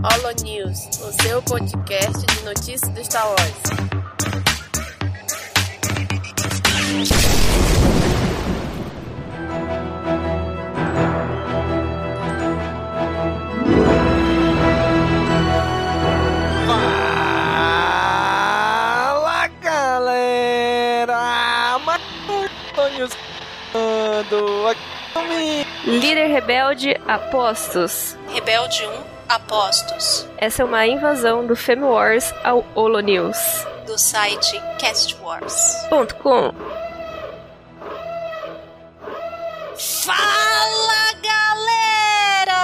Holo News, o seu podcast de notícias do Star Wars. Fala galera! Antônio aqui Líder rebelde Apostos. Rebelde 1, Apostos, Essa é uma invasão do Femme Wars ao Holo News. do site Cast Wars. Ponto com. Fala galera!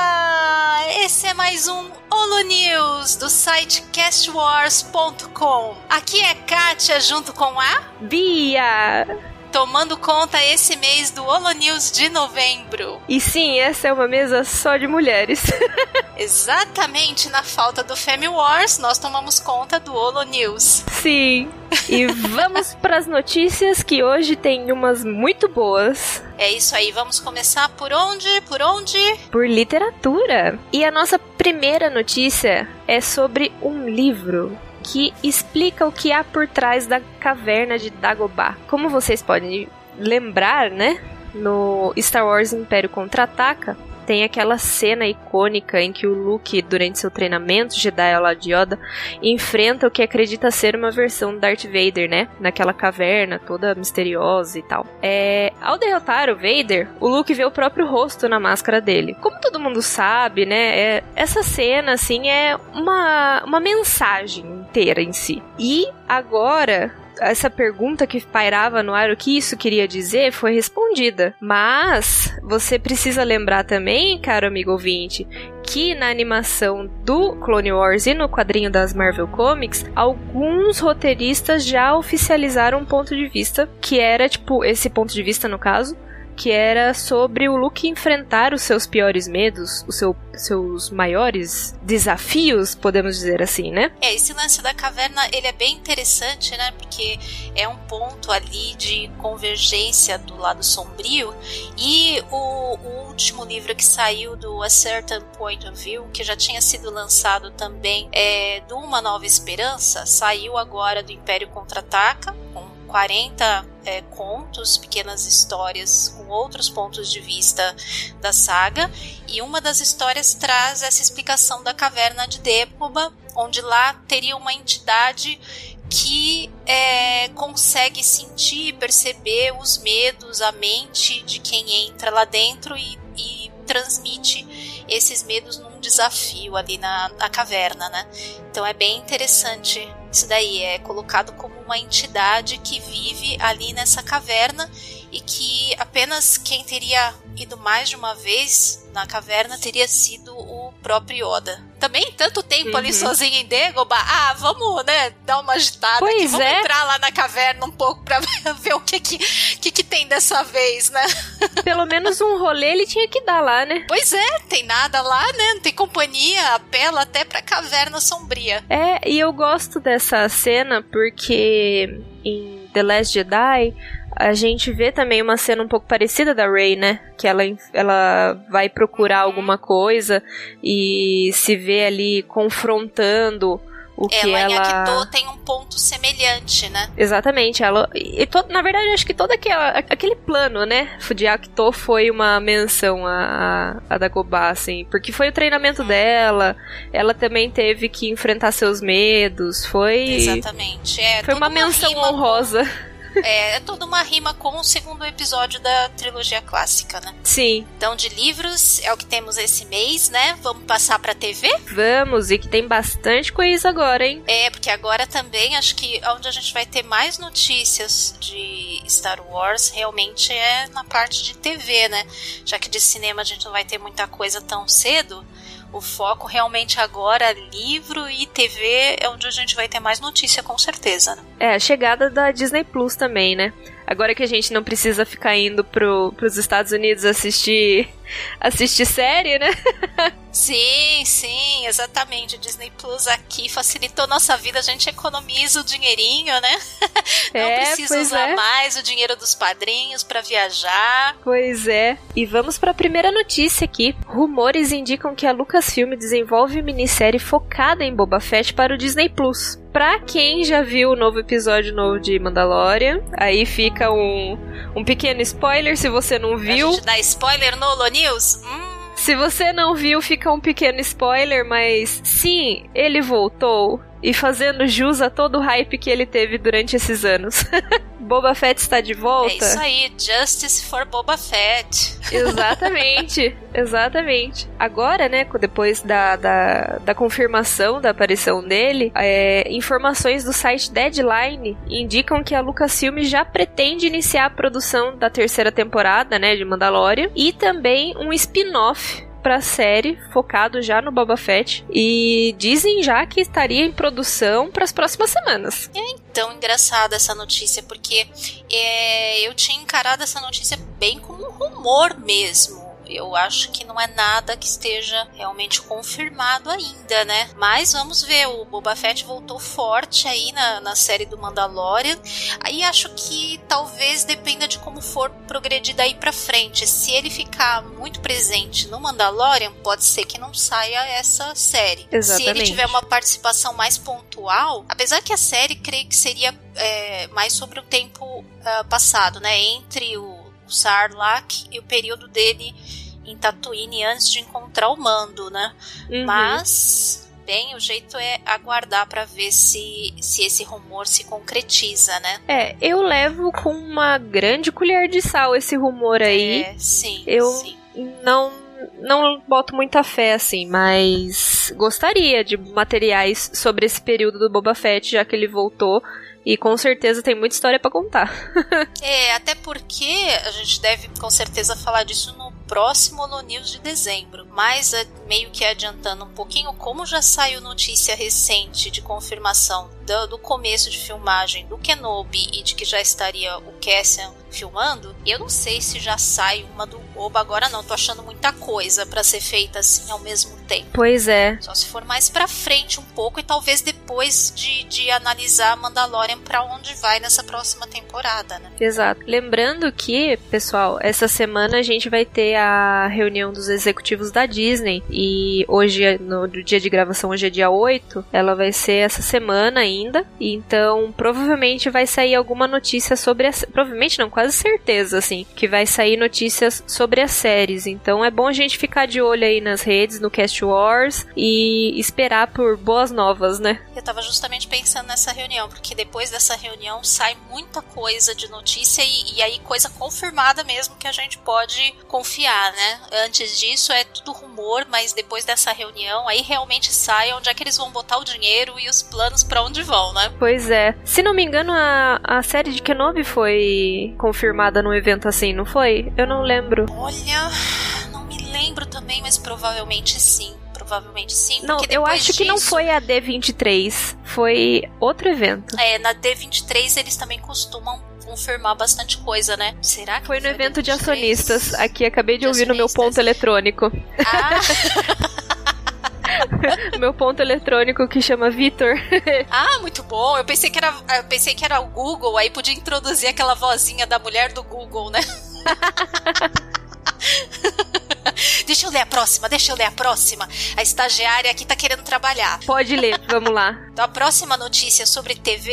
Esse é mais um Holo News do site castwars.com. Aqui é Kátia junto com a Bia! Tomando conta esse mês do Holo News de novembro. E sim, essa é uma mesa só de mulheres. Exatamente na falta do Femi Wars, nós tomamos conta do Holo News. sim. E vamos para as notícias que hoje tem umas muito boas É isso aí, vamos começar por onde? Por onde? por literatura. E a nossa primeira notícia é sobre um livro que explica o que há por trás da caverna de Dagobah. Como vocês podem lembrar, né? No Star Wars Império Contra-Ataca, tem aquela cena icônica em que o Luke, durante seu treinamento Jedi ao lado de Yoda, enfrenta o que acredita ser uma versão do Darth Vader, né? Naquela caverna toda misteriosa e tal. É, ao derrotar o Vader, o Luke vê o próprio rosto na máscara dele. Como todo mundo sabe, né? é- essa cena, assim, é uma, uma mensagem inteira em si. E agora, essa pergunta que pairava no ar, o que isso queria dizer, foi respondida. Mas você precisa lembrar também, caro amigo ouvinte, que na animação do Clone Wars e no quadrinho das Marvel Comics, alguns roteiristas já oficializaram um ponto de vista, que era, tipo, esse ponto de vista no caso, que era sobre o Luke enfrentar os seus piores medos, os seu, seus maiores desafios, podemos dizer assim, né? É, esse lance da caverna, ele é bem interessante, né? Porque é um ponto ali de convergência do lado sombrio. E o, o último livro que saiu do A Certain Point of View, que já tinha sido lançado também, é do Uma Nova Esperança, saiu agora do Império Contra-Ataca, com 40 é, contos, pequenas histórias com outros pontos de vista da saga. E uma das histórias traz essa explicação da caverna de Débora, onde lá teria uma entidade que é, consegue sentir, perceber os medos, a mente de quem entra lá dentro e, e transmite esses medos num desafio ali na, na caverna, né? Então é bem interessante isso daí, é colocado como uma entidade que vive ali nessa caverna e que apenas quem teria ido mais de uma vez na caverna teria sido o próprio Yoda. Também tanto tempo ali Uhum. sozinho em Dagobah, ah, vamos, né, dar uma agitada aqui, Pois vamos é. entrar lá na caverna um pouco pra ver o que que, que que tem dessa vez, né? Pelo menos um rolê ele tinha que dar lá, né? Pois é, tem nada lá, né, não tem companhia, apela até pra caverna sombria. É, e eu gosto dessa cena porque em The Last Jedi a gente vê também uma cena um pouco parecida da Rey, né? Que ela, ela vai procurar alguma coisa e se vê ali confrontando o que Ela, ela. em Akito tem um ponto semelhante, né? Exatamente, ela. E to- na verdade, acho que todo aquela, aquele plano, né? De Akito foi uma menção a, a, a Dagobah, assim. Porque foi o treinamento dela, ela também teve que enfrentar seus medos, foi. Exatamente. É Foi uma menção honrosa. com- é, é toda uma rima com o segundo episódio da trilogia clássica, né? Sim, Então, de livros é o que temos esse mês, né? Vamos passar pra TV? vamos, e que tem bastante coisa agora, hein? É, porque agora também acho que onde a gente vai ter mais notícias de Star Wars realmente é na parte de TV, né? Já que de cinema a gente não vai ter muita coisa tão cedo. O foco realmente agora, livro e TV, é onde a gente vai ter mais notícia, com certeza. Né? É, a chegada da Disney Plus também, né? Agora que a gente não precisa ficar indo pro, pros Estados Unidos assistir assistir série, né? sim, sim, exatamente. O Disney Plus aqui facilitou nossa vida, a gente economiza o dinheirinho, né? Não é, precisa usar é. mais o dinheiro dos padrinhos para viajar. Pois é. E vamos para a primeira notícia aqui. Rumores indicam que a Lucasfilm desenvolve minissérie focada em Boba Fett para o Disney Plus. Pra quem já viu o novo episódio novo de Mandalorian, aí fica um, um pequeno spoiler se você não viu. A gente dá spoiler no Holo News? Hum. Se você não viu, fica um pequeno spoiler, mas sim, ele voltou e fazendo jus a todo o hype que ele teve durante esses anos. Boba Fett está de volta. É isso aí, Justice for Boba Fett. Exatamente, exatamente. Agora, né, depois da, da, da confirmação da aparição dele, é, informações do site Deadline indicam que a Lucasfilm já pretende iniciar a produção da terceira temporada, né, de Mandalorian, e também um spin-off pra série, focado já no Boba Fett. E dizem já que estaria em produção para as próximas semanas. É então engraçada essa notícia, porque é, eu tinha encarado essa notícia bem como um rumor mesmo. Eu acho que não é nada que esteja realmente confirmado ainda, né? Mas vamos ver, o Boba Fett voltou forte aí na, na série do Mandalorian. Aí acho que talvez dependa de como for progredir daí pra frente. Se ele ficar muito presente no Mandalorian, pode ser que não saia essa série. Exatamente. Se ele tiver uma participação mais pontual, apesar que a série creio que seria é, mais sobre o tempo uh, passado, né? Entre o o Sarlacc e o período dele em Tatooine antes de encontrar o Mando, né? Uhum. Mas bem, o jeito é aguardar para ver se, se esse rumor se concretiza, né? É, eu levo com uma grande colher de sal esse rumor aí. É, sim. Eu sim. não não boto muita fé, assim, mas gostaria de materiais sobre esse período do Boba Fett, já que ele voltou. E com certeza tem muita história para contar. é, até porque a gente deve com certeza falar disso no próximo no News de dezembro. Mas é, meio que adiantando um pouquinho, como já saiu notícia recente de confirmação do, do começo de filmagem do Kenobi e de que já estaria o Cassian filmando, eu não sei se já sai uma do Oba agora não, tô achando muita coisa para ser feita assim ao mesmo tempo. Pois é. Só se for mais pra frente um pouco e talvez depois de, de analisar Mandalorian para onde vai nessa próxima temporada, né? Exato. Lembrando que, pessoal, essa semana a gente vai ter a reunião dos executivos da Disney e hoje, no dia de gravação, hoje é dia 8, ela vai ser essa semana ainda, então provavelmente vai sair alguma notícia sobre a... provavelmente não, quase certeza, assim, que vai sair notícias sobre as séries. Então é bom a gente ficar de olho aí nas redes, no Cast Wars e esperar por boas novas, né? Eu tava justamente pensando nessa reunião, porque depois dessa reunião sai muita coisa de notícia e, e aí coisa confirmada mesmo que a gente pode confiar, né? Antes disso é tudo rumor, mas depois dessa reunião aí realmente sai onde é que eles vão botar o dinheiro e os planos para onde vão, né? Pois é. Se não me engano, a, a série de Kenobi foi confirmada num evento assim, não foi? Eu não lembro. Olha, não me lembro também, mas provavelmente sim. Provavelmente sim. Não, eu acho disso... que não foi a D23, foi outro evento. É, na D23 eles também costumam confirmar bastante coisa, né? Será que foi no evento de acionistas? Aqui acabei de, de ouvir no meu ponto eletrônico. Ah! meu ponto eletrônico que chama Vitor. ah, muito bom. Eu pensei que era, eu pensei que era o Google, aí podia introduzir aquela vozinha da mulher do Google, né? deixa eu ler a próxima, deixa eu ler a próxima. A estagiária aqui tá querendo trabalhar. Pode ler, vamos lá. Então, a próxima notícia sobre TV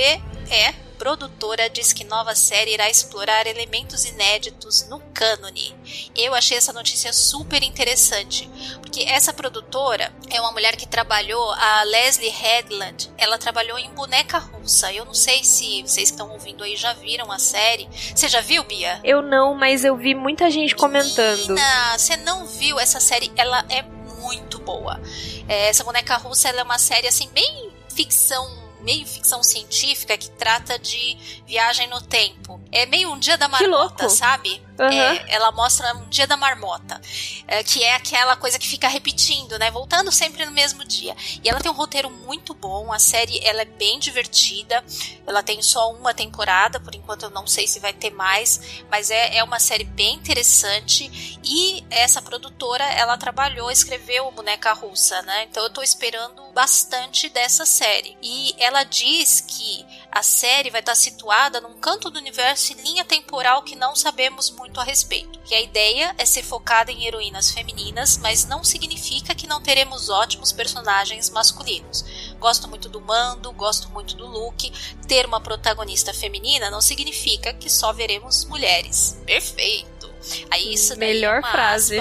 é produtora diz que nova série irá explorar elementos inéditos no cânone. Eu achei essa notícia super interessante, porque essa produtora é uma mulher que trabalhou, a Leslie Headland, ela trabalhou em Boneca Russa. Eu não sei se vocês que estão ouvindo aí já viram a série. Você já viu, Bia? Eu não, mas eu vi muita gente comentando. Menina, você não viu essa série? Ela é muito boa. É, essa Boneca Russa é uma série assim bem ficção meio ficção científica que trata de viagem no tempo. É meio um dia da marmota, sabe? Uhum. É, ela mostra um dia da marmota, é, que é aquela coisa que fica repetindo, né? Voltando sempre no mesmo dia. E ela tem um roteiro muito bom, a série ela é bem divertida. Ela tem só uma temporada, por enquanto eu não sei se vai ter mais, mas é, é uma série bem interessante. E essa produtora, ela trabalhou, escreveu Boneca Russa, né? Então eu tô esperando bastante dessa série. E ela diz que a série vai estar situada num canto do universo em linha temporal que não sabemos muito a respeito. Que a ideia é ser focada em heroínas femininas, mas não significa que não teremos ótimos personagens masculinos. Gosto muito do Mando, gosto muito do Luke. Ter uma protagonista feminina não significa que só veremos mulheres. Perfeito. Aí isso Melhor frase.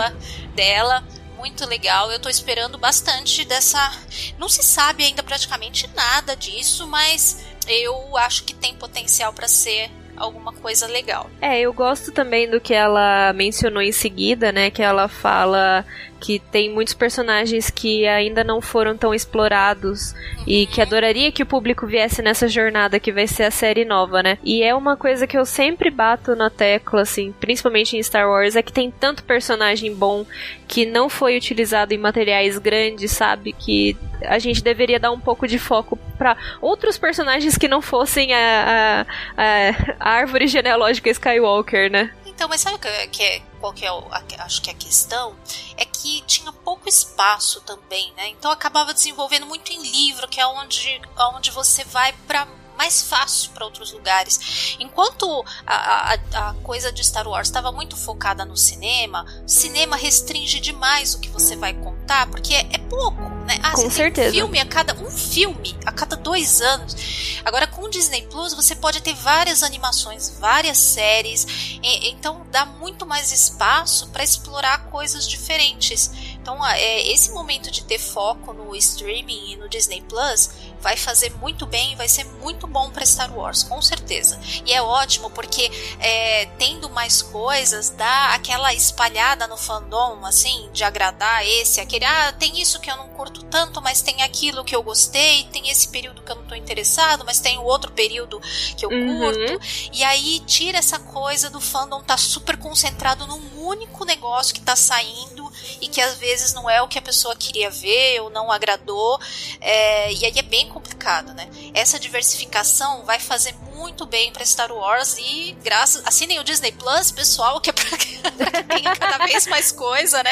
dela muito legal. Eu tô esperando bastante dessa. Não se sabe ainda praticamente nada disso, mas eu acho que tem potencial para ser alguma coisa legal. É, eu gosto também do que ela mencionou em seguida, né? Que ela fala que tem muitos personagens que ainda não foram tão explorados e que adoraria que o público viesse nessa jornada que vai ser a série nova, né? E é uma coisa que eu sempre bato na tecla, assim, principalmente em Star Wars, é que tem tanto personagem bom que não foi utilizado em materiais grandes, sabe? Que a gente deveria dar um pouco de foco para outros personagens que não fossem a, a, a, árvore genealógica Skywalker, né? Então, mas sabe que, que é, qual que é o, a, acho que a questão? É que tinha pouco espaço também, né? Então acabava desenvolvendo muito em livro, que é onde, onde você vai para mais fácil para outros lugares. Enquanto a, a, a, coisa de Star Wars estava muito focada no cinema, cinema restringe demais o que você vai contar, porque é, é pouco, né? Ah, Com certeza. Um filme a cada um filme a cada dois anos. Agora com o Disney Plus você pode ter várias animações, várias séries, e, então dá muito mais espaço para explorar coisas diferentes. Então, é, esse momento de ter foco no streaming e no Disney Plus vai fazer muito bem, vai ser muito bom para Star Wars, com certeza. E é ótimo porque é, tendo mais coisas dá aquela espalhada no fandom, assim, de agradar esse, aquele, ah, tem isso que eu não curto tanto, mas tem aquilo que eu gostei, tem esse período que eu não tô interessado, mas tem o outro período que eu Uhum. curto. E aí tira essa coisa do fandom tá super concentrado num único negócio que tá saindo e que às vezes não é o que a pessoa queria ver ou não agradou. É, e aí é bem complicado, né? Essa diversificação vai fazer muito bem para Star Wars e graças assinem o Disney Plus, pessoal, que é pra que tenha cada vez mais coisa, né?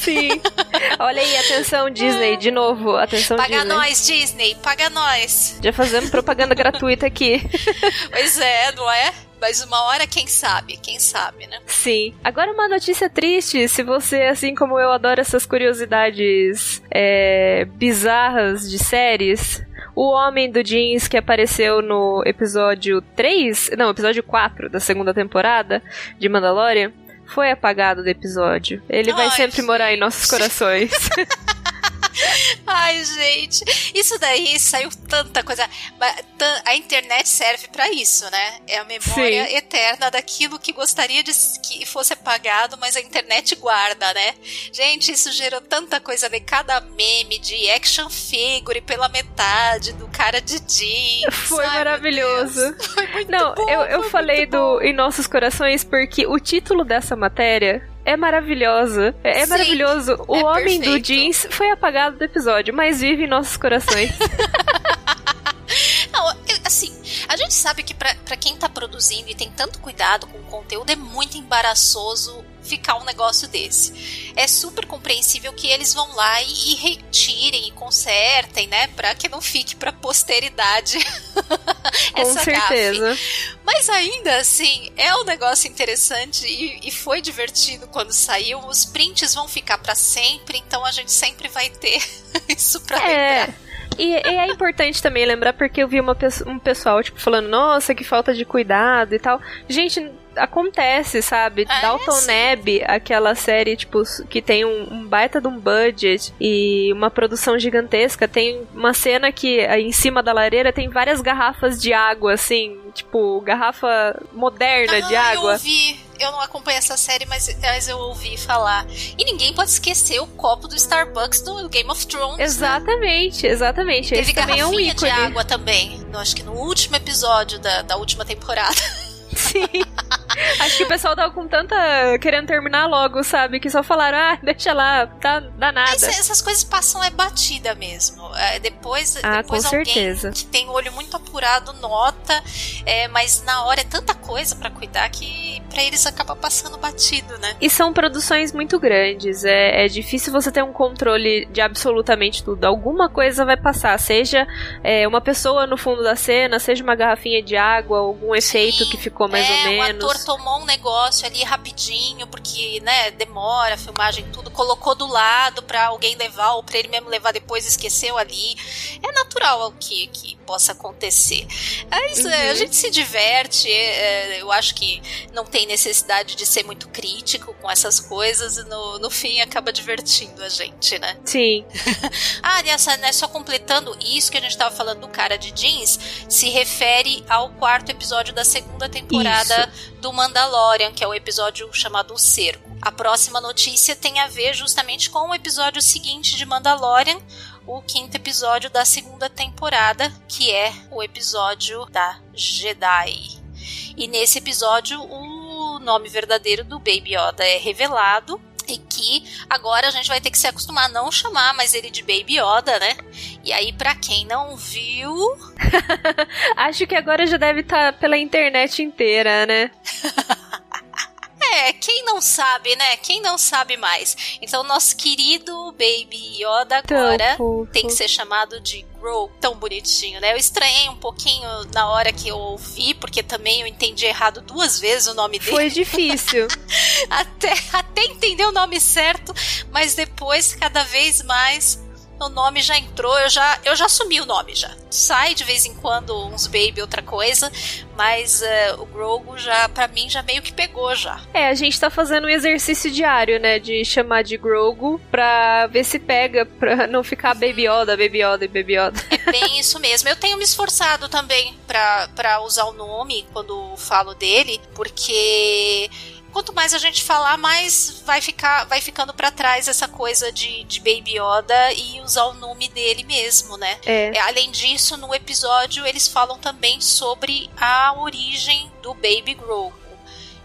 Sim. Olha aí, atenção Disney, de novo, atenção Paga Disney. nós, Disney, paga nós. Já fazendo propaganda gratuita aqui. Pois é, não é? Mas uma hora, quem sabe? Quem sabe, né? Sim. Agora uma notícia triste, se você, assim como eu, adora essas curiosidades é, bizarras de séries. O homem do jeans que apareceu no episódio 3, não, episódio 4 da segunda temporada de Mandalorian, foi apagado do episódio. Ele vai Ai, sempre morar em gente. nossos corações. Ai, gente, isso daí saiu tanta coisa. A internet serve pra isso, né? É a memória Sim. eterna daquilo que gostaria de que fosse apagado, mas a internet guarda, né? Gente, isso gerou tanta coisa de cada meme de action figure pela metade do cara de jeans. Foi Ai, maravilhoso. Foi muito Não, bom, eu, eu falei do bom. Em Nossos Corações porque o título dessa matéria é maravilhoso. É, é Sim, maravilhoso. O é homem do perfeito. jeans foi apagado do episódio, mas vive em nossos corações. Assim, a gente sabe que pra quem tá produzindo e tem tanto cuidado com o conteúdo, é muito embaraçoso ficar um negócio desse. É super compreensível que eles vão lá e, e retirem e consertem, né? Pra que não fique pra posteridade Com essa gafe. certeza. Mas ainda assim, é um negócio interessante e, e foi divertido quando saiu. Os prints vão ficar pra sempre, então a gente sempre vai ter isso pra É. lembrar. E, e é importante também lembrar porque eu vi uma, um pessoal, tipo, falando, nossa, que falta de cuidado e tal. Gente, acontece, sabe? É, Dalton. Neb, aquela série, tipo, que tem um, um baita de um budget e uma produção gigantesca, tem uma cena que aí em cima da lareira tem várias garrafas de água, assim, tipo, garrafa moderna de Ah, Eu água. Eu não acompanho essa série, mas, mas eu ouvi falar. E ninguém pode esquecer o copo do Starbucks do Game of Thrones. né? Exatamente, exatamente. Teve Esse também é um garrafinha de água também. Eu acho que no último episódio da, da última temporada. Sim. Acho que o pessoal tava com tanta. querendo terminar logo, sabe? Que só falaram, ah, deixa lá, tá, dá nada. Essas coisas passam é batida mesmo. É, depois, Ah, depois com alguém certeza. que tem o olho muito apurado nota, é, mas na hora é tanta coisa pra cuidar que pra eles acaba passando batido, né? E são produções muito grandes. É, é difícil você ter um controle de absolutamente tudo. Alguma coisa vai passar. Seja é, uma pessoa no fundo da cena, seja uma garrafinha de água, algum efeito que ficou mais é, ou o menos. ator tomou um negócio ali rapidinho, porque, né, demora a filmagem tudo, colocou do lado pra alguém levar, ou pra ele mesmo levar depois esqueceu ali. É natural que, que possa acontecer. É isso, é, a Uhum. gente se diverte, é, eu acho que não tem necessidade de ser muito crítico com essas coisas, e no, no fim acaba divertindo a gente, né? Sim. Ah, aliás, né, só completando isso que a gente tava falando do cara de jeans, se refere ao quarto episódio da segunda temporada do Mandalorian, que é o episódio chamado O Cerco. A próxima notícia tem a ver justamente com o episódio seguinte de Mandalorian, o quinto episódio da segunda temporada, que é o episódio da Jedi. E nesse episódio, o nome verdadeiro do Baby Yoda é revelado. E que agora a gente vai ter que se acostumar a não chamar mais ele de Baby Yoda, né? E aí, pra quem não viu, Acho que agora já deve estar pela internet inteira, né? É, quem não sabe, né? Quem não sabe mais. Então, nosso querido Baby Yoda agora tem que ser chamado de Grow. Tão bonitinho, né? Eu estranhei um pouquinho na hora que eu ouvi, porque também eu entendi errado duas vezes o nome dele. Foi difícil. Até, até entender o nome certo, mas depois, cada vez mais, o nome já entrou. Eu já, eu já assumi o nome já. Sai de vez em quando uns Baby, outra coisa, mas eh, o Grogu já, pra mim, já meio que pegou já. É, a gente tá fazendo um exercício diário, né? De chamar de Grogu pra ver se pega, pra não ficar Baby Yoda, Baby Yoda e Baby Yoda. É bem isso mesmo. Eu tenho me esforçado também pra, pra usar o nome quando falo dele, porque quanto mais a gente falar, mais vai ficar vai ficando pra trás essa coisa de, de Baby Yoda e usar o nome dele mesmo, né? É. É, além disso, no episódio eles falam também sobre a origem do Baby Grogu.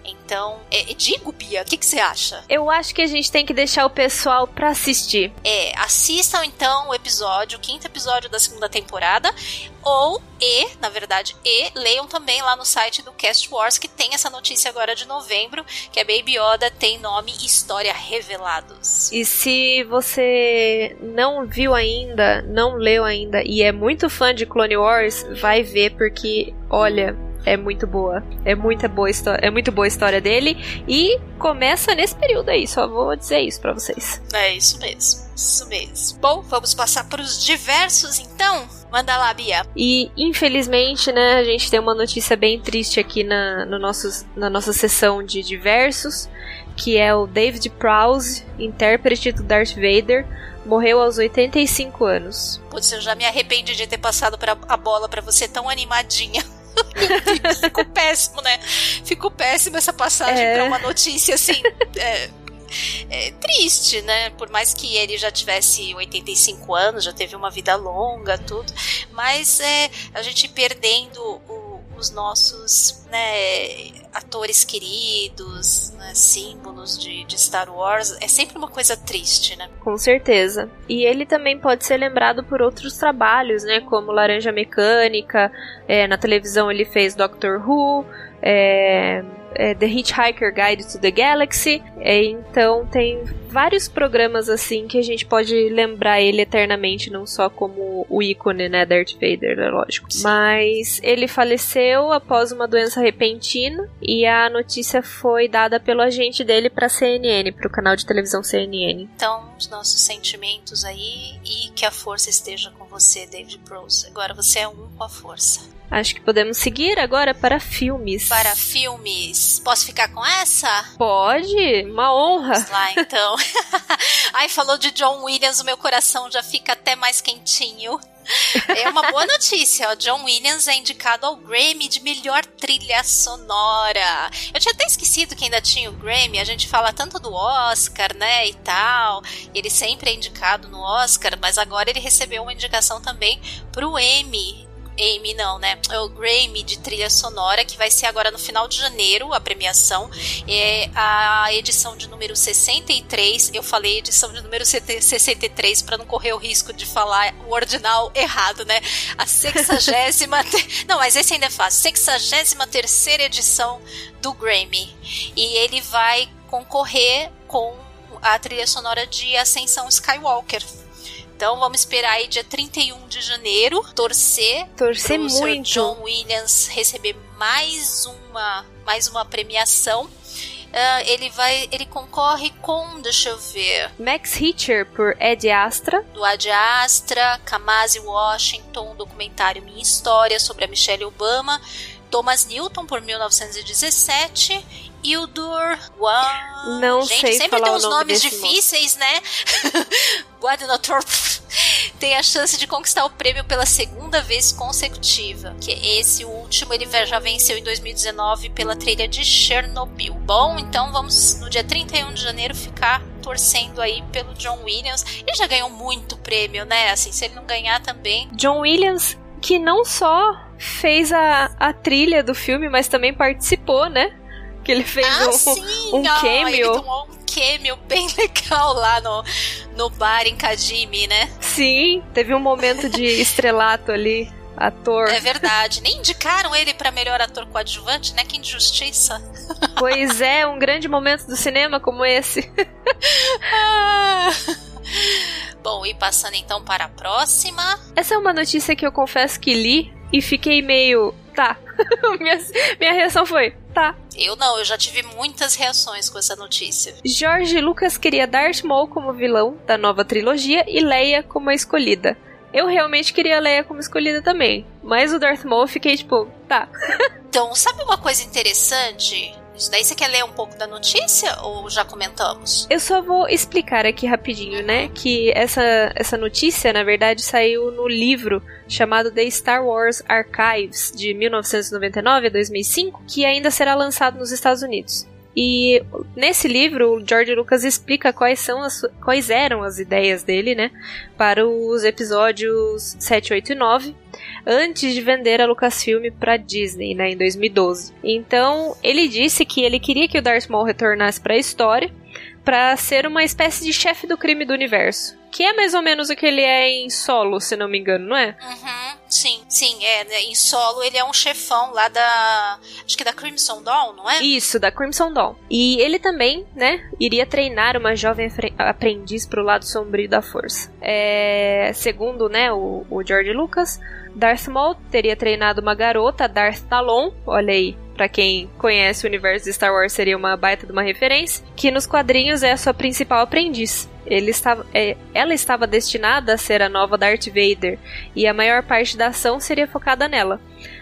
Então, é, é, digo, Bia, o que, que você acha? Eu acho que a gente tem que deixar o pessoal pra assistir. É, assistam então o episódio, o quinto episódio da segunda temporada, ou e, na verdade, e leiam também lá no site do Cast Wars que tem essa notícia agora de novembro, que a Baby Yoda tem nome e história revelados. E se você não viu ainda, não leu ainda e é muito fã de Clone Wars, vai ver porque, olha, é muito boa. É muita boa história, é muito boa a história dele e começa nesse período aí, só vou dizer isso pra vocês. É isso mesmo, isso mesmo. Bom, vamos passar para os diversos então. Manda lá, Bia. E infelizmente, né, a gente tem uma notícia bem triste aqui na, no nossos, na nossa sessão de diversos, que é o David Prowse, intérprete do Darth Vader, morreu aos 85 anos. Putz, eu já me arrependi de ter passado pra, a bola pra você tão animadinha. Ficou péssimo, né? Ficou péssimo essa passagem É. pra uma notícia assim. é, é triste, né? Por mais que ele já tivesse 85 anos, já teve uma vida longa, tudo. Mas é, a gente perdendo o- os nossos né, atores queridos, né, símbolos de, de Star Wars, é sempre uma coisa triste, né? Com certeza. E ele também pode ser lembrado por outros trabalhos, né? Como Laranja Mecânica, é, na televisão ele fez Doctor Who, é, é, The Hitchhiker Guide to the Galaxy. É, então tem vários programas assim que a gente pode lembrar ele eternamente, não só como o ícone, né? Darth Vader, é lógico. Mas ele faleceu após uma doença repentina e a notícia foi dada pelo agente dele para CNN, para o canal de televisão CNN. Então, os nossos sentimentos aí e que a força esteja com você, David Prose. Agora você é um com a força. Acho que podemos seguir agora para filmes. Para filmes, posso ficar com essa? Pode? Uma honra. Vamos lá, então. Ai, falou de John Williams, o meu coração já fica até mais quentinho. É uma boa notícia, ó. John Williams é indicado ao Grammy de melhor trilha sonora. Eu tinha até esquecido que ainda tinha o Grammy. A gente fala tanto do Oscar, né, e tal. Ele sempre é indicado no Oscar, mas agora ele recebeu uma indicação também pro Emmy Amy não, né? É o Grammy de trilha sonora, que vai ser agora no final de janeiro, a premiação. É a edição de número 63. Eu falei edição de número 63 para não correr o risco de falar o ordinal errado, né? A sexagésima. não, mas esse ainda é fácil. Sexagésima terceira edição do Grammy. E ele vai concorrer com a trilha sonora de Ascensão Skywalker. Então vamos esperar aí dia 31 de janeiro, torcer, torcer muito. John Williams receber mais uma mais uma premiação. Uh, ele vai, ele concorre com, deixa eu ver, Max Hitcher por Ed Astra, do Ad Astra, Kamasi Washington, documentário Minha História sobre a Michelle Obama, Thomas Newton por 1917 Hildur Wan... Não Gente, sei sempre falar tem uns nome nomes difíceis, né? Guadinotorp tem a chance de conquistar o prêmio pela segunda vez consecutiva. Que esse, último, ele já venceu em 2019 pela trilha de Chernobyl. Bom, então vamos no dia 31 de janeiro ficar torcendo aí pelo John Williams. Ele já ganhou muito prêmio, né? Assim, se ele não ganhar também. John Williams, que não só fez a, a trilha do filme, mas também participou, né? Que ele fez ah, um, sim! um cameo. Ele tomou um cameo bem legal lá no, no bar em Kajimi, né? Sim, teve um momento de estrelato ali, ator. É verdade. Nem indicaram ele pra melhor ator coadjuvante, né? Que injustiça. Pois é, um grande momento do cinema como esse. Ah. Bom, e passando então para a próxima. Essa é uma notícia que eu confesso que li e fiquei meio. Tá. minha, minha reação foi. Tá. Eu não, eu já tive muitas reações com essa notícia. George Lucas queria Darth Maul como vilão da nova trilogia e Leia como a escolhida. Eu realmente queria Leia como escolhida também. Mas o Darth Maul eu fiquei tipo, tá. Então, sabe uma coisa interessante? Isso daí você quer ler um pouco da notícia ou já comentamos? Eu só vou explicar aqui rapidinho, né? Que essa, essa notícia, na verdade, saiu no livro chamado The Star Wars Archives, de 1999 a 2005, que ainda será lançado nos Estados Unidos. E nesse livro, o George Lucas explica quais, são as, quais eram as ideias dele, né? Para os episódios 7, 8 e 9, antes de vender a Lucasfilm para Disney, né, em 2012. Então, ele disse que ele queria que o Darth Maul retornasse para a história para ser uma espécie de chefe do crime do universo, que é mais ou menos o que ele é em Solo, se não me engano, não é? Uhum, sim, sim, é, né, em solo ele é um chefão lá da, acho que da Crimson Dawn, não é? Isso, da Crimson Dawn. E ele também, né, iria treinar uma jovem apre- aprendiz pro lado sombrio da força. É, segundo, né, o, o George Lucas, Darth Maul teria treinado uma garota, Darth Talon, olha aí, pra quem conhece o universo de Star Wars seria uma baita de uma referência, que nos quadrinhos é a sua principal aprendiz. Ele estava, é, ela estava destinada a ser a nova Darth Vader, e a maior parte da ação seria focada nela.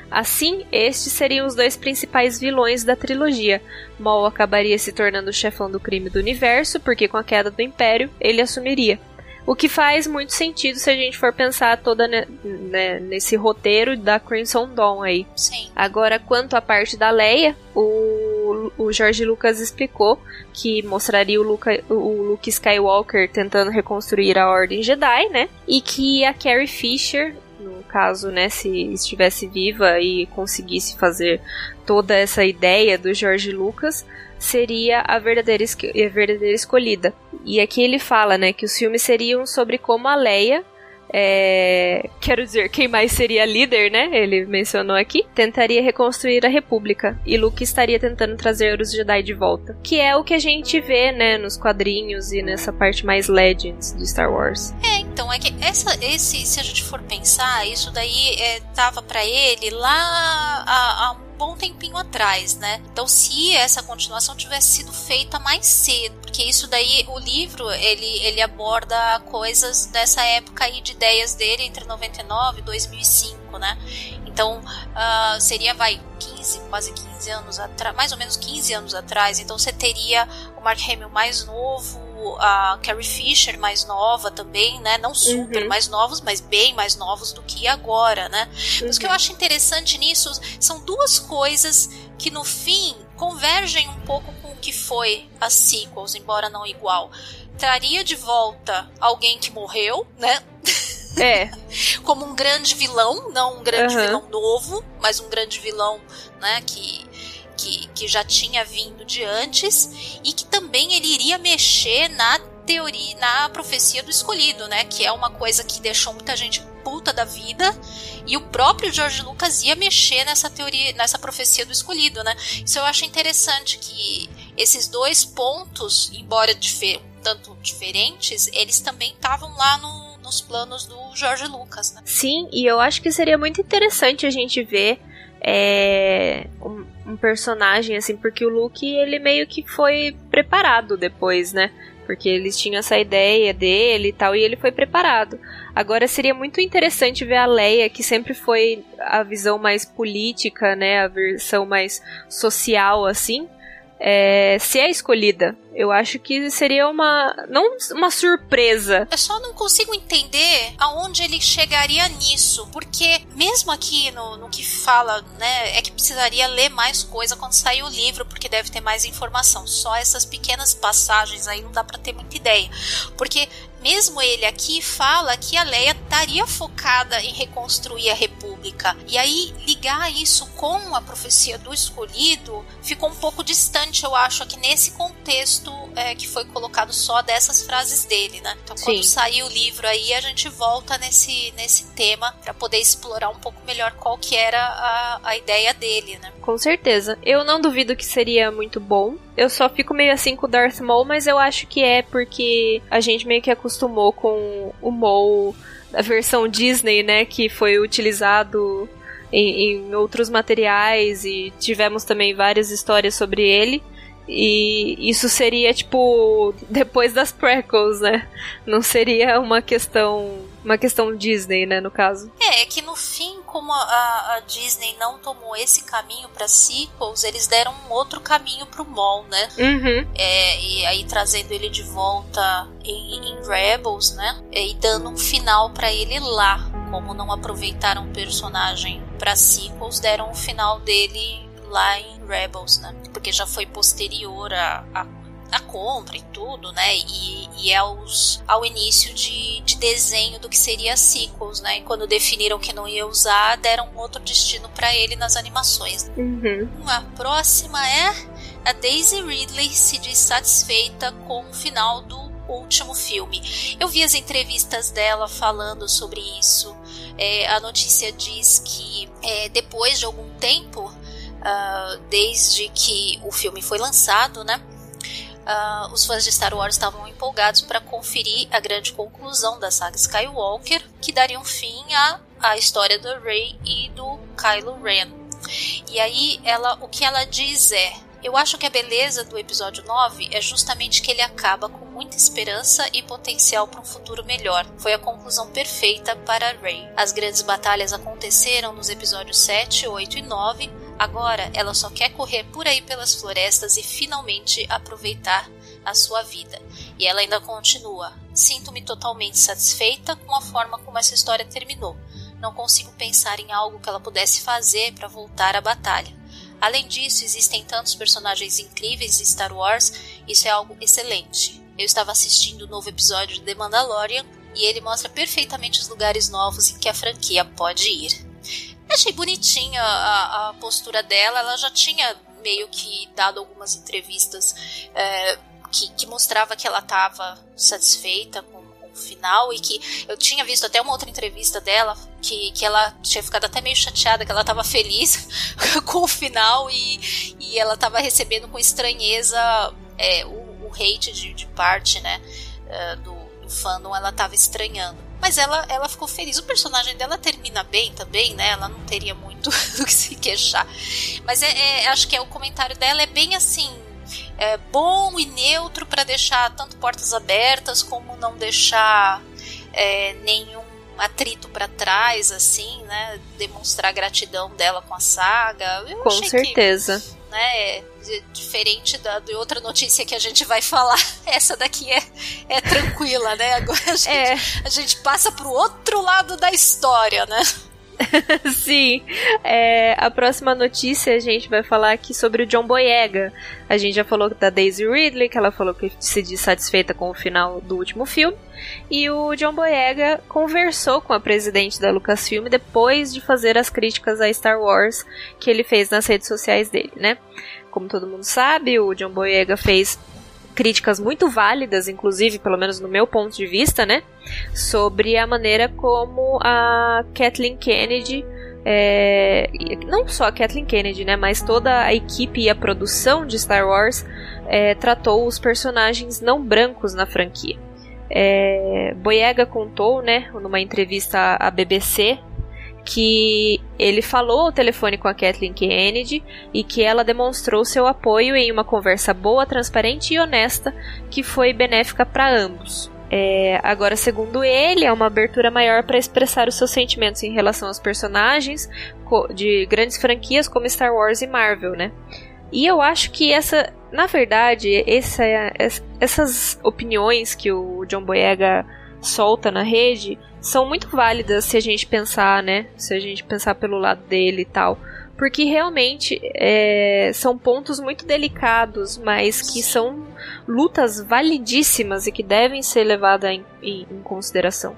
Assim, estes seriam os dois principais vilões da trilogia. Maul acabaria se tornando o chefão do crime do universo, porque com a queda do Império, ele assumiria. O que faz muito sentido se a gente for pensar toda ne- né, nesse roteiro da Crimson Dawn aí. Sim. Agora, quanto à parte da Leia, o, o George Lucas explicou que mostraria o, Luca, o Luke Skywalker tentando reconstruir a Ordem Jedi, né? E que a Carrie Fisher, no caso, né, se estivesse viva e conseguisse fazer toda essa ideia do George Lucas, seria a verdadeira, a verdadeira escolhida. E aqui ele fala, né, que os filmes seriam sobre como a Leia é, quero dizer, quem mais seria líder, né? Ele mencionou aqui. Tentaria reconstruir a República. E Luke estaria tentando trazer os Jedi de volta. Que é o que a gente vê, né? Nos quadrinhos e nessa parte mais Legends de Star Wars. É, então, é que essa, esse, se a gente for pensar, isso daí é, tava pra ele lá há, há um bom tempinho atrás, né? Então, se essa continuação tivesse sido feita mais cedo, porque isso daí, o livro, ele, ele aborda coisas dessa época aí de ideias dele entre 99 e 2005, né? Então, ah, seria, vai, 15, quase 15 anos atrás, mais ou menos 15 anos atrás. Então, você teria o Mark Hamill mais novo, a Carrie Fisher mais nova também, né? Não super Uhum. mais novos, mas bem mais novos do que agora, né? Mas o que eu acho interessante nisso são duas coisas que no fim convergem um pouco com o que foi as sequels, embora não igual. Traria de volta alguém que morreu, né? É. Como um grande vilão, não um grande Aham. vilão novo, mas um grande vilão, né, que, que, que já tinha vindo de antes e que também ele iria mexer na teoria, na profecia do escolhido, né, que é uma coisa que deixou muita gente puta da vida e o próprio George Lucas ia mexer nessa teoria, nessa profecia do escolhido, né? Isso eu acho interessante que esses dois pontos, embora difer tanto diferentes, eles também estavam lá no- nos planos do George Lucas, né? Sim, e eu acho que seria muito interessante a gente ver é, um, um personagem assim, porque o Luke ele meio que foi preparado depois, né? Porque eles tinham essa ideia dele e tal, e ele foi preparado. Agora seria muito interessante ver a Leia, que sempre foi a visão mais política, né? A versão mais social, assim, é, a escolhida. Eu acho que seria uma. não uma surpresa, Eu só não consigo entender aonde ele chegaria nisso, porque mesmo aqui no, no que fala, né, é que precisaria ler mais coisa quando sair o livro, porque deve ter mais informação. Só essas pequenas passagens aí não dá pra ter muita ideia, porque mesmo ele aqui fala que a Leia estaria focada em reconstruir a República. E aí, ligar isso com a profecia do escolhido ficou um pouco distante, eu acho, aqui nesse contexto é, que foi colocado só dessas frases dele, né? Então, quando Sim. sair o livro aí, a gente volta nesse, nesse tema para poder explorar um pouco melhor qual que era a, a ideia dele, né? Com certeza. Eu não duvido que seria muito bom. Eu só fico meio assim com o Darth Maul, mas eu acho que é porque a gente meio que acostumou com o Maul da versão Disney, né? Que foi utilizado em, em outros materiais e tivemos também várias histórias sobre ele. E isso seria, tipo, depois das prequels, né? Não seria uma questão. Uma questão Disney, né, no caso. É, é que no fim, como a, a- Disney não tomou esse caminho para sequels, eles deram um outro caminho pro Maul, né? Uhum. É, e aí trazendo ele de volta em, em Rebels, né? É, E dando um final pra ele lá. Como não aproveitaram o personagem pra sequels, deram o final dele lá em Rebels, né? Porque já foi posterior a, a, a compra e tudo, né? E, e aos, ao início de, de desenho do que seria sequels, né? E quando definiram que não ia usar, deram um outro destino pra ele nas animações. Uhum. A próxima é a Daisy Ridley se diz satisfeita com o final do último filme. Eu vi as entrevistas dela falando sobre isso. É, a notícia diz que é, depois de algum tempo, ah, desde que o filme foi lançado, né? Ah, os fãs de Star Wars estavam empolgados para conferir a grande conclusão da saga Skywalker, que daria um fim à, à história do Rey e do Kylo Ren. E aí, ela, o que ela diz é: Eu acho que a beleza do episódio 9 é justamente que ele acaba com muita esperança e potencial para um futuro melhor. Foi a conclusão perfeita para Rey. As grandes batalhas aconteceram nos episódios 7, 8 e 9. Agora ela só quer correr por aí pelas florestas e finalmente aproveitar a sua vida. E ela ainda continua: Sinto-me totalmente satisfeita com a forma como essa história terminou. Não consigo pensar em algo que ela pudesse fazer para voltar à batalha. Além disso, existem tantos personagens incríveis em Star Wars, isso é algo excelente. Eu estava assistindo o novo episódio de The Mandalorian e ele mostra perfeitamente os lugares novos em que a franquia pode ir. Achei bonitinha a, a postura dela, ela já tinha meio que dado algumas entrevistas é, que, que mostrava que ela estava satisfeita com, com o final e que eu tinha visto até uma outra entrevista dela que, que ela tinha ficado até meio chateada, que ela estava feliz com o final e, e ela estava recebendo com estranheza é, o, o hate de, de parte né, é, do, do fandom, ela estava estranhando. Mas ela, ela ficou feliz. O personagem dela termina bem também, né? Ela não teria muito do que se queixar. Mas é, é, acho que é, o comentário dela é bem assim. É bom e neutro para deixar tanto portas abertas como não deixar é, nenhum atrito para trás, assim, né? Demonstrar a gratidão dela com a saga. Eu Com achei certeza. Que, né, diferente da de outra notícia que a gente vai falar, essa daqui é, é tranquila, né? Agora a gente, É. a gente passa pro outro lado da história, né? Sim. É, a próxima notícia a gente vai falar aqui sobre o John Boyega. A gente já falou da Daisy Ridley, que ela falou que se diz satisfeita com o final do último filme. E o John Boyega conversou com a presidente da Lucasfilm depois de fazer as críticas a Star Wars que ele fez nas redes sociais dele, né? Como todo mundo sabe, o John Boyega fez críticas muito válidas, inclusive, pelo menos no meu ponto de vista, né? Sobre a maneira como a Kathleen Kennedy. É, não só a Kathleen Kennedy, né, mas toda a equipe e a produção de Star Wars é, tratou os personagens não brancos na franquia. É, Boyega contou, né, numa entrevista à BBC, que ele falou ao telefone com a Kathleen Kennedy e que ela demonstrou seu apoio em uma conversa boa, transparente e honesta que foi benéfica para ambos. É, agora, segundo ele, é uma abertura maior para expressar os seus sentimentos em relação aos personagens de grandes franquias como Star Wars e Marvel, né? E eu acho que essa, na verdade, essa, essas opiniões que o John Boyega solta na rede são muito válidas se a gente pensar, né? Se a gente pensar pelo lado dele e tal. Porque realmente é, são pontos muito delicados, mas que são lutas validíssimas e que devem ser levadas em, em, em consideração.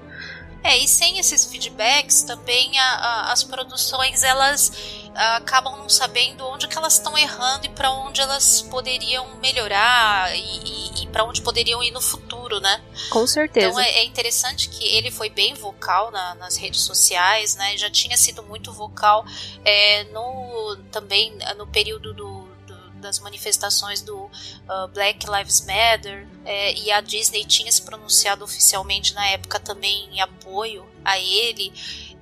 É, e sem esses feedbacks também a, a, as produções elas a, acabam não sabendo onde que elas estão errando e para onde elas poderiam melhorar e, e, e para onde poderiam ir no futuro, né? Com certeza. Então é, é interessante que ele foi bem vocal na, nas redes sociais, né? Já tinha sido muito vocal é, no também no período do das manifestações do uh, Black Lives Matter é, e a Disney tinha se pronunciado oficialmente na época também em apoio a ele.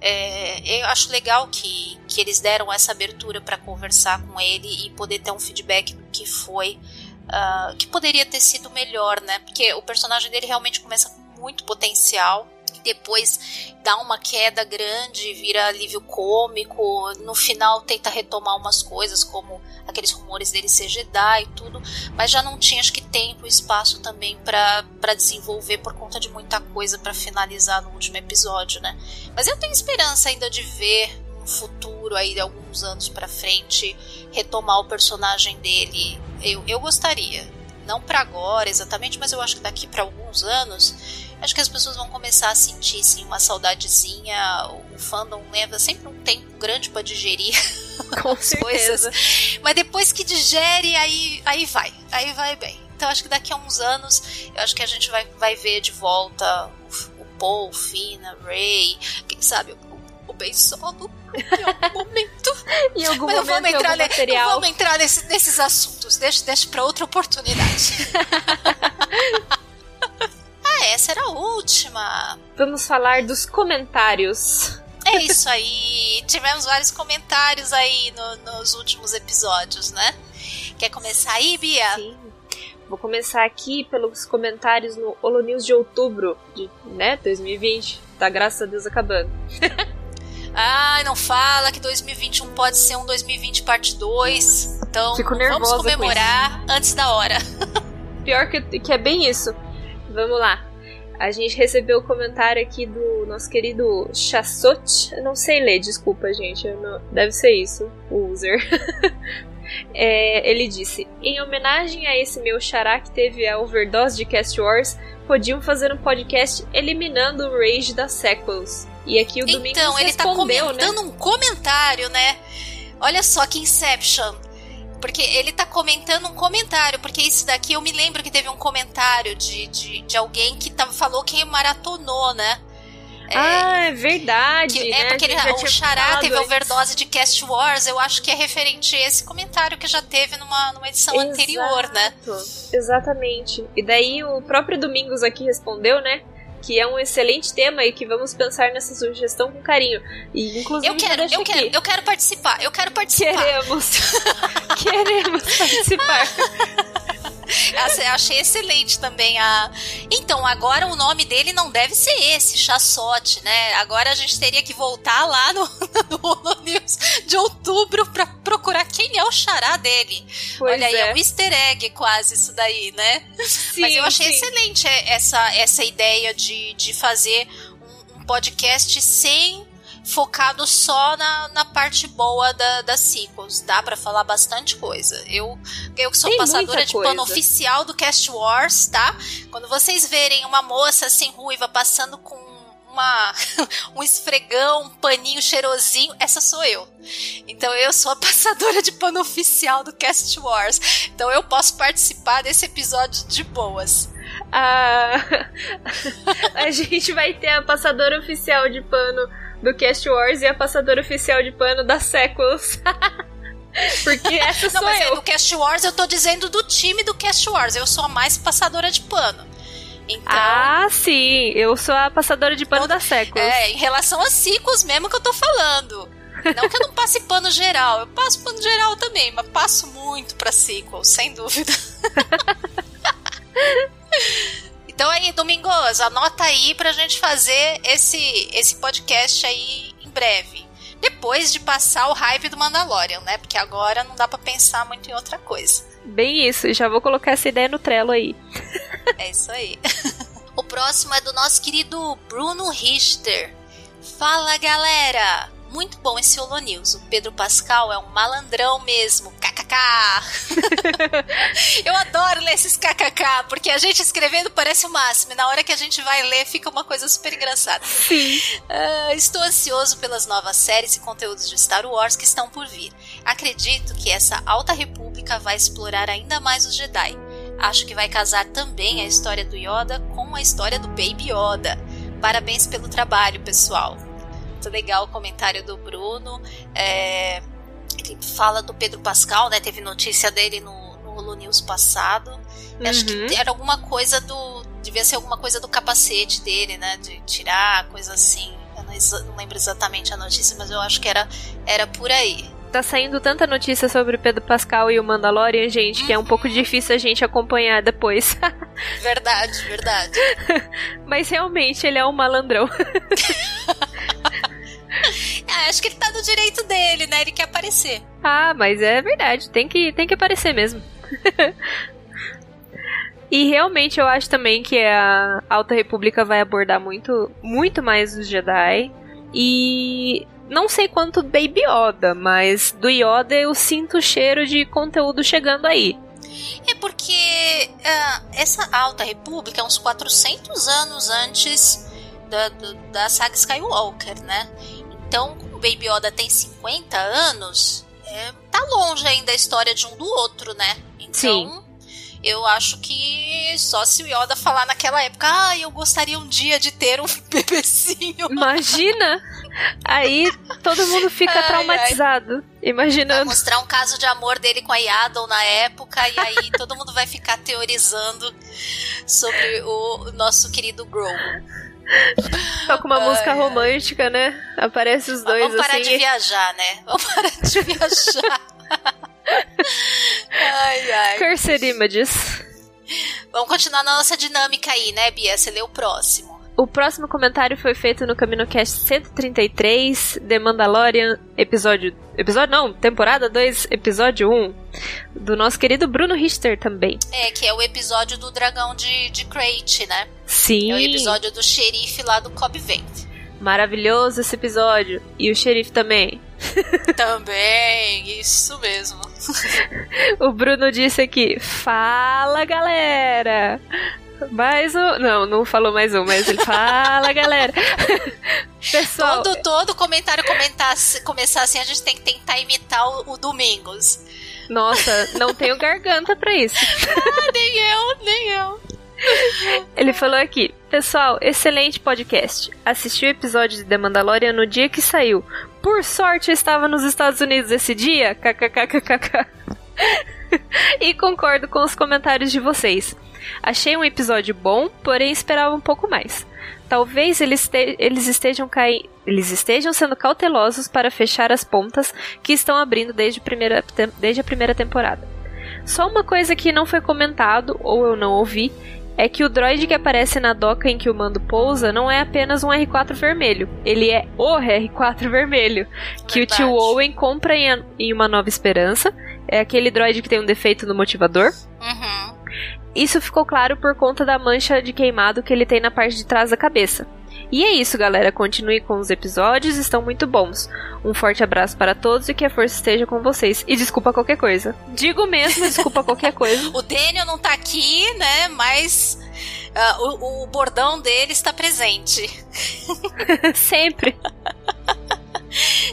É, eu acho legal que, que eles deram essa abertura para conversar com ele e poder ter um feedback do que foi, uh, que poderia ter sido melhor, né? Porque o personagem dele realmente começa com muito potencial depois dá uma queda grande, vira alívio cômico, no final tenta retomar umas coisas como aqueles rumores dele ser Jedi e tudo, mas já não tinha acho que tempo e espaço também para desenvolver por conta de muita coisa para finalizar no último episódio, né? Mas eu tenho esperança ainda de ver no futuro aí alguns anos para frente retomar o personagem dele. Eu, eu gostaria, não para agora exatamente, mas eu acho que daqui para alguns anos acho que as pessoas vão começar a sentir sim, uma saudadezinha. O fandom leva sempre um tempo grande para digerir Com as coisas. Mas depois que digere, aí, aí vai. Aí vai bem. Então acho que daqui a uns anos, eu acho que a gente vai, vai ver de volta o, o Paul, o Finn, a Ray, quem sabe o, o Ben Solo em algum momento. em algum Mas momento, vamos entrar, material. Não vamos entrar nesse, nesses assuntos. Deixa, deixa para outra oportunidade. essa era a última. Vamos falar dos comentários. É isso aí. Tivemos vários comentários aí no, nos últimos episódios, né? Quer começar aí, Bia? Sim. Vou começar aqui pelos comentários no Holo News de outubro de né, 2020. Tá, graças a Deus, acabando. Ai, não fala que 2021 pode ser um 2020 parte 2. Então, Fico vamos comemorar antes da hora. Pior que, que é bem isso. Vamos lá. A gente recebeu o comentário aqui do nosso querido Chassot. Eu não sei ler, desculpa, gente. Não... Deve ser isso, o user. é, ele disse: Em homenagem a esse meu xará que teve a overdose de Cast Wars, podiam fazer um podcast eliminando o Rage das sequels. E aqui o Domingos Então, ele tá comentando né? um comentário, né? Olha só que Inception. Porque ele tá comentando um comentário, porque isso daqui eu me lembro que teve um comentário de, de, de alguém que falou que maratonou, né? É, ah, é verdade. Que, é né? É porque ele, o Xará teve antes. overdose de Cast Wars. Eu acho que é referente a esse comentário que já teve numa, numa edição Exato. anterior, né? Exatamente. E daí o próprio Domingos aqui respondeu, né? Que é um excelente tema e que vamos pensar nessa sugestão com carinho. E inclusive eu quero, eu quero, eu quero participar, eu quero participar. Queremos. Queremos participar. Achei excelente também a. Então, agora o nome dele não deve ser esse, Chassote, né? Agora a gente teria que voltar lá no, no, News de outubro para procurar quem é o xará dele. Pois Olha aí, é. é um easter egg quase isso daí, né? Sim, Mas eu achei sim. excelente essa, essa ideia de, de fazer um, um podcast sem focado só na, na parte boa da, das sequels. Dá para falar bastante coisa. Eu, eu que sou Tem passadora de pano oficial do Cast Wars, tá? Quando vocês verem uma moça assim ruiva passando com uma, um esfregão, um paninho cheirosinho, essa sou eu. Então eu sou a passadora de pano oficial do Cast Wars. Então eu posso participar desse episódio de boas. A... a gente vai ter a passadora oficial de pano do Cast Wars e a passadora oficial de pano da Sequels. Porque essa Não, sou mas é eu. do Cast Wars eu tô dizendo do time do Cast Wars. Eu sou a mais passadora de pano. Então, Ah, sim. Eu sou a passadora de pano Então, da Sequels. é, em relação a ciclos mesmo que eu tô falando. Não que eu não passe pano geral, eu passo pano geral também, mas passo muito pra sequel, sem dúvida. então aí, Domingos, anota aí pra gente fazer esse, esse podcast aí em breve. Depois de passar o hype do Mandalorian, né? Porque agora não dá pra pensar muito em outra coisa. Bem isso. Já vou colocar essa ideia no Trello aí. É isso aí. o próximo é do nosso querido Bruno Richter. Fala galera! Muito bom esse Holo News. O Pedro Pascal é um malandrão mesmo. KKK! Eu adoro ler esses KKK, porque a gente escrevendo parece o máximo. E na hora que a gente vai ler, fica uma coisa super engraçada. Sim. Ah, estou ansioso pelas novas séries e conteúdos de Star Wars que estão por vir. Acredito que essa Alta República vai explorar ainda mais os Jedi. Acho que vai casar também a história do Yoda com a história do Baby Yoda. Parabéns pelo trabalho, pessoal. Muito legal o comentário do Bruno. É, fala do Pedro Pascal, né? Teve notícia dele no, no Holo News passado. Acho Uhum. que era alguma coisa do. Devia ser alguma coisa do capacete dele, né? De tirar, coisa assim. Eu não, não lembro exatamente a notícia, mas eu acho que era, era por aí. Tá saindo tanta notícia sobre o Pedro Pascal e o Mandalorian, gente, que é um pouco difícil a gente acompanhar depois. Verdade, verdade. Mas realmente ele é um malandrão. Ah, acho que ele tá no direito dele, né? Ele quer aparecer. Ah, mas é verdade, tem que, tem que aparecer mesmo. e realmente eu acho também que a Alta República vai abordar muito, muito mais os Jedi. E não sei quanto Baby Yoda, mas do Yoda eu sinto o cheiro de conteúdo chegando aí. É porque ah, essa Alta República é uns 400 anos antes da, da saga Skywalker, né? Então, como o Baby Yoda tem 50 anos, é, tá longe ainda a história de um do outro, né? Então, Sim. eu acho que só se o Yoda falar naquela época, ah, eu gostaria um dia de ter um bebecinho. Imagina! Aí todo mundo fica Ai, ai. traumatizado, Vai imaginando. mostrar um caso de amor dele com a Yaddle na época, e aí todo mundo vai ficar teorizando sobre o nosso querido Grogu. Toca uma Ai, música romântica, né? Aparece os dois vamos parar assim. de viajar, né? Vamos parar de viajar. ai, ai. Cursed Images. Vamos continuar na nossa dinâmica aí, né, Bia? Você lê o próximo. O próximo comentário foi feito no CaminoCast 133, The Mandalorian, episódio. Episódio não, temporada 2, episódio 1. Do nosso querido Bruno Richter também. É, que é o episódio do dragão de, de Crate, né? Sim. É o episódio do xerife lá do Cobb Vent. Maravilhoso esse episódio. E o xerife também. Também, isso mesmo. O Bruno disse aqui: Fala galera! Mais um. Não, não falou mais um, mas ele fala galera. Pessoal, Todo, todo comentário comentar, começar assim, a gente tem que tentar imitar o, o Domingos. nossa, não tenho garganta pra isso. Nem eu, nem eu. Ele falou aqui: Pessoal, excelente podcast. Assisti o episódio de The Mandalorian no dia que saiu. Por sorte, eu estava nos Estados Unidos esse dia. KKKKK. e concordo com os comentários de vocês. Achei um episódio bom, porém esperava um pouco mais. Talvez eles, eles estejam cai- eles estejam sendo cautelosos para fechar as pontas que estão abrindo desde, a primeira desde a primeira temporada. Só uma coisa que não foi comentado ou eu não ouvi é que o droid que aparece na doca em que o mando pousa não é apenas um R4 vermelho, ele é o R4 vermelho, que o Verdade. tio Owen compra em, em Uma Nova Esperança. É aquele droid que tem um defeito no motivador. Uhum. Isso ficou claro por conta da mancha de queimado que ele tem na parte de trás da cabeça. E é isso, galera. Continue com os episódios, estão muito bons. Um forte abraço para todos e que a força esteja com vocês. E desculpa qualquer coisa. Digo mesmo, desculpa qualquer coisa. o Daniel não tá aqui, né? Mas uh, o, o bordão dele está presente. Sempre.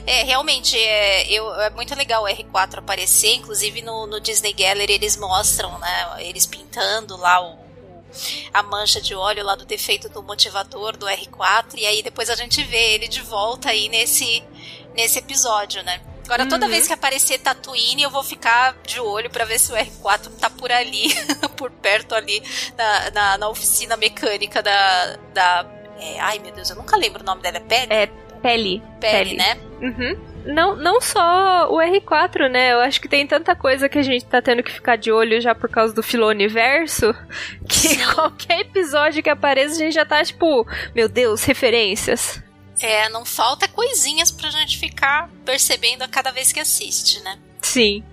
É, realmente, é, eu, é muito legal o R4 aparecer, inclusive no, no Disney Gallery eles mostram, né, eles pintando lá o, a mancha de óleo lá do defeito do motivador do R4 e aí depois a gente vê ele de volta aí nesse nesse episódio, né? Agora toda uhum. vez que aparecer Tatooine eu vou ficar de olho para ver se o R4 tá por ali, por perto ali na, na, na oficina mecânica da da é, ai meu Deus, eu nunca lembro o nome dela, é Pele? É Pele. Pele, né? Uhum não, não só o R4, né? Eu acho que tem tanta coisa que a gente tá tendo que ficar de olho já por causa do Filoniverso, que Sim. qualquer episódio que apareça a gente já tá tipo, meu Deus, referências. É, não falta coisinhas pra gente ficar percebendo a cada vez que assiste, né? Sim.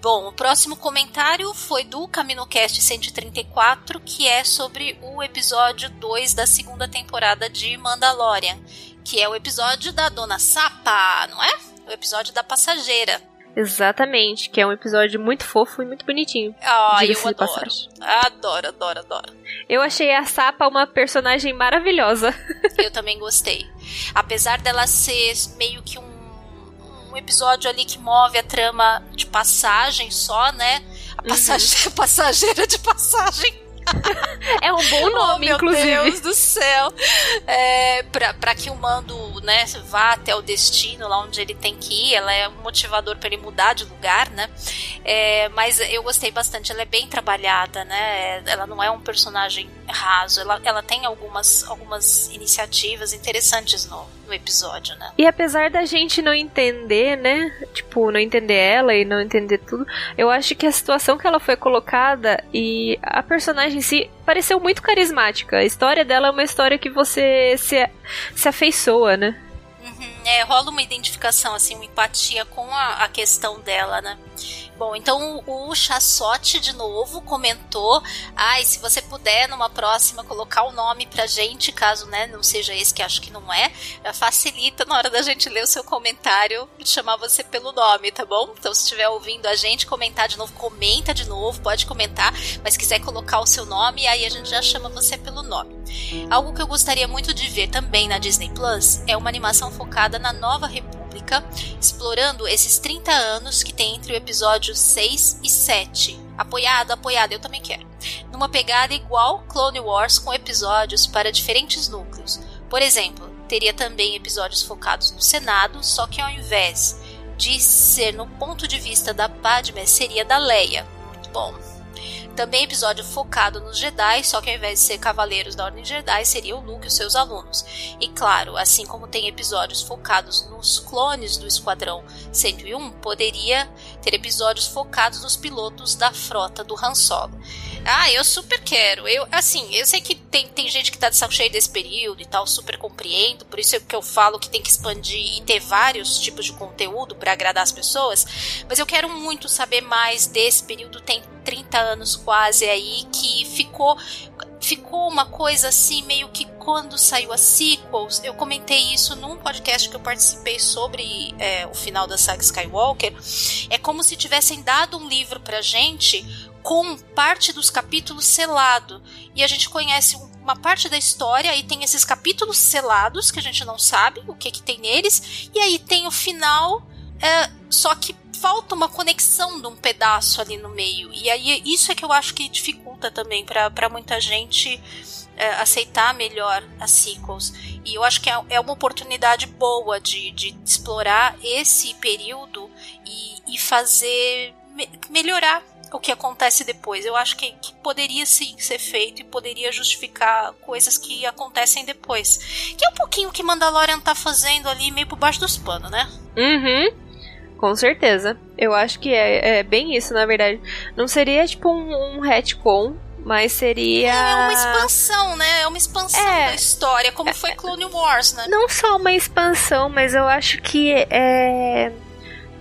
Bom, o próximo comentário foi do CaminoCast 134, que é sobre o episódio 2 da segunda temporada de Mandalorian, que é o episódio da Dona Sapa, não é? O episódio da passageira. Exatamente, que é um episódio muito fofo e muito bonitinho. Ah, eu adoro. Passagem. Adoro, adoro, adoro. Eu achei a Sapa uma personagem maravilhosa. Eu também gostei. Apesar dela ser meio que um um episódio ali que move a trama de passagem só, né? A uhum. passageira de passagem. é um bom nome, oh, inclusive. Meu Deus do céu. É, pra, pra que o mando né, vá até o destino, lá onde ele tem que ir. Ela é um motivador para ele mudar de lugar, né? É, mas eu gostei bastante. Ela é bem trabalhada, né? Ela não é um personagem raso. Ela, ela tem algumas, algumas iniciativas interessantes no, no episódio, né? E apesar da gente não entender, né? Tipo, não entender ela e não entender tudo, eu acho que a situação que ela foi colocada e a personagem em si pareceu muito carismática. A história dela é uma história que você se, se afeiçoa, né? Uhum, é, rola uma identificação, assim, uma empatia com a, a questão dela, né? Bom, então o Chassote de novo comentou: ai, ah, se você puder numa próxima colocar o nome pra gente, caso né, não seja esse que acho que não é, facilita na hora da gente ler o seu comentário chamar você pelo nome, tá bom? Então se estiver ouvindo a gente comentar de novo, comenta de novo, pode comentar, mas quiser colocar o seu nome, aí a gente já chama você pelo nome. Algo que eu gostaria muito de ver também na Disney Plus é uma animação focada na Nova República explorando esses 30 anos que tem entre o episódio 6 e 7. Apoiado, apoiado, eu também quero. Numa pegada igual Clone Wars com episódios para diferentes núcleos. Por exemplo, teria também episódios focados no Senado, só que ao invés de ser no ponto de vista da Padme, seria da Leia. Muito bom. Também episódio focado nos Jedi, só que ao invés de ser cavaleiros da Ordem Jedi, seria o Luke e os seus alunos. E claro, assim como tem episódios focados nos clones do Esquadrão 101, poderia ter episódios focados nos pilotos da frota do Han Solo. Ah, eu super quero. Eu, assim, eu sei que tem, tem gente que tá de saco cheio desse período e tal, super compreendo, por isso é que eu falo que tem que expandir e ter vários tipos de conteúdo para agradar as pessoas, mas eu quero muito saber mais desse período, tem 30 anos quase aí, que ficou ficou uma coisa assim, meio que quando saiu a sequels, eu comentei isso num podcast que eu participei sobre é, o final da saga Skywalker, é como se tivessem dado um livro pra gente com parte dos capítulos selado. E a gente conhece uma parte da história e tem esses capítulos selados que a gente não sabe o que, que tem neles. E aí tem o final, é, só que falta uma conexão de um pedaço ali no meio. E aí isso é que eu acho que dificulta também para muita gente é, aceitar melhor as sequels. E eu acho que é, é uma oportunidade boa de, de explorar esse período e, e fazer me, melhorar o que acontece depois. Eu acho que, que, poderia sim ser feito e poderia justificar coisas que acontecem depois. Que é um pouquinho o que Mandalorian tá fazendo ali, meio por baixo dos panos, né? Uhum. Com certeza. Eu acho que é, é bem isso, na verdade. Não seria tipo um, um retcon, mas seria. É uma expansão, né? É uma expansão é, da história, como foi Clone Wars, né? Não só uma expansão, mas eu acho que é.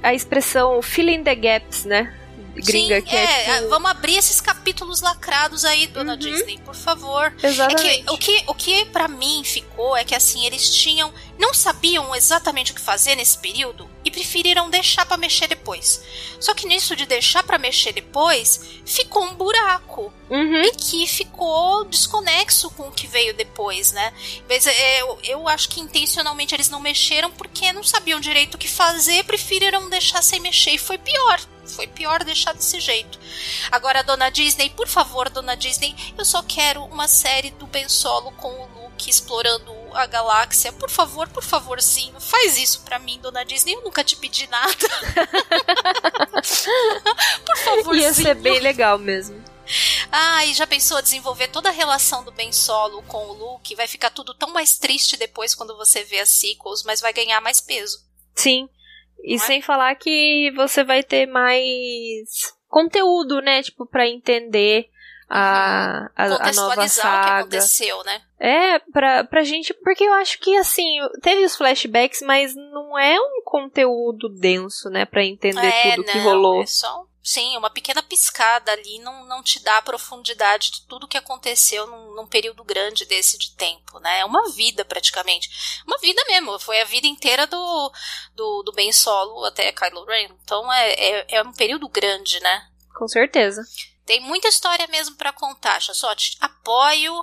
A expressão fill in the gaps, né? Gringa Sim, que é, é, tipo... vamos abrir esses capítulos lacrados aí, dona Uhum. Disney, por favor. Exatamente. É que o que, o que para mim ficou é que assim, eles tinham. Não sabiam exatamente o que fazer nesse período e preferiram deixar pra mexer depois. Só que nisso de deixar pra mexer depois, ficou um buraco. Uhum. E que ficou desconexo com o que veio depois, né? Mas é, eu, eu acho que intencionalmente eles não mexeram porque não sabiam direito o que fazer, preferiram deixar sem mexer. E foi pior. Foi pior deixar desse jeito. Agora, dona Disney, por favor, dona Disney, eu só quero uma série do Ben Solo com o Luke explorando a galáxia. Por favor, por favorzinho, faz isso pra mim, dona Disney. Eu nunca te pedi nada. por favorzinho. Ia ser bem legal mesmo. Ah, e já pensou desenvolver toda a relação do Ben Solo com o Luke? Vai ficar tudo tão mais triste depois quando você vê as sequels, mas vai ganhar mais peso. Sim. E é? sem falar que você vai ter mais conteúdo, né? Tipo, pra entender a, a, a nova Contextualizar o que saga. aconteceu, né? É, pra, pra gente. Porque eu acho que, assim, teve os flashbacks, mas não é um conteúdo denso, né? Pra entender é, tudo que não, rolou. É só, sim, uma pequena piscada ali não, não te dá a profundidade de tudo que aconteceu num, num período grande desse de tempo, né? É uma vida praticamente. Uma vida mesmo. Foi a vida inteira do, do, do Ben Solo até Kylo Ren. Então é, é, é um período grande, né? Com certeza. Tem muita história mesmo pra contar, só apoio.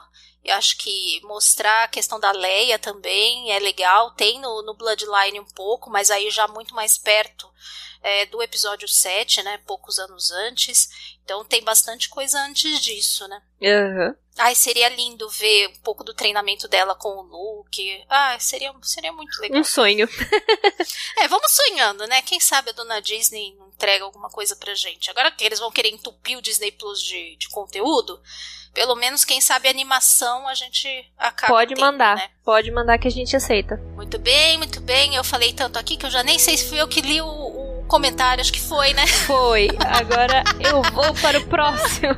Eu acho que mostrar a questão da Leia também é legal. Tem no, no Bloodline um pouco, mas aí já muito mais perto é, do episódio 7, né? Poucos anos antes. Então tem bastante coisa antes disso, né? Aham. Ai, seria lindo ver um pouco do treinamento dela com o Luke. Ah, seria, seria muito legal. Um sonho. É, vamos sonhando, né? Quem sabe a dona Disney não entrega alguma coisa pra gente. Agora que eles vão querer entupir o Disney Plus de, de conteúdo, pelo menos, quem sabe a animação a gente acaba. Pode tendo, mandar. né? Pode mandar que a gente aceita. Muito bem, muito bem. Eu falei tanto aqui que eu já nem sei se fui eu que li o, o comentário, acho que foi, né? Foi. Agora eu vou para o próximo.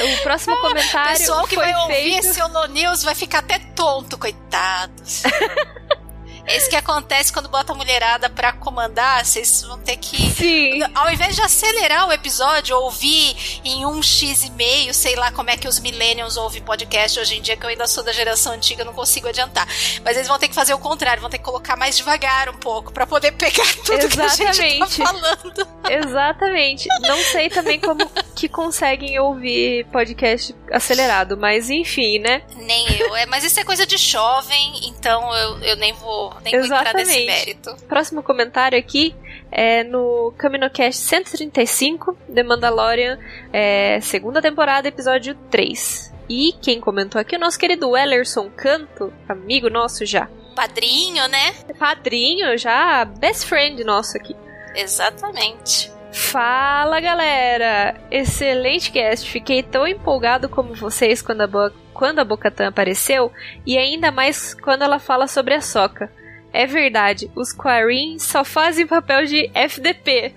o próximo O comentário pessoal que foi vai ouvir feito... esse Holo News vai ficar até tonto, coitados. É isso que acontece quando bota a mulherada pra comandar, vocês vão ter que Sim. Ao invés de acelerar o episódio, ouvir em um X e meio, sei lá como é que os millennials ouvem podcast hoje em dia, que eu ainda sou da geração antiga, não consigo adiantar. Mas eles vão ter que fazer o contrário, vão ter que colocar mais devagar um pouco, pra poder pegar tudo que a gente tá Exatamente. falando. Exatamente. Não sei também como que conseguem ouvir podcast acelerado, mas enfim, né? Nem eu. É, mas isso é coisa de jovem, então eu, eu nem vou nem vou entrar nesse Exatamente. mérito. Próximo comentário aqui é no CaminoCast 135, The Mandalorian, é, segunda temporada, episódio 3. E quem comentou aqui é o nosso querido Ellerson Canto, amigo nosso já. Padrinho, né? Padrinho já, best friend nosso aqui. Exatamente. Fala galera! Excelente cast! Fiquei tão empolgado como vocês quando a, Bo quando a Bocatan apareceu e ainda mais quando ela fala sobre a Soca. É verdade, os Quarin só fazem papel de FDP.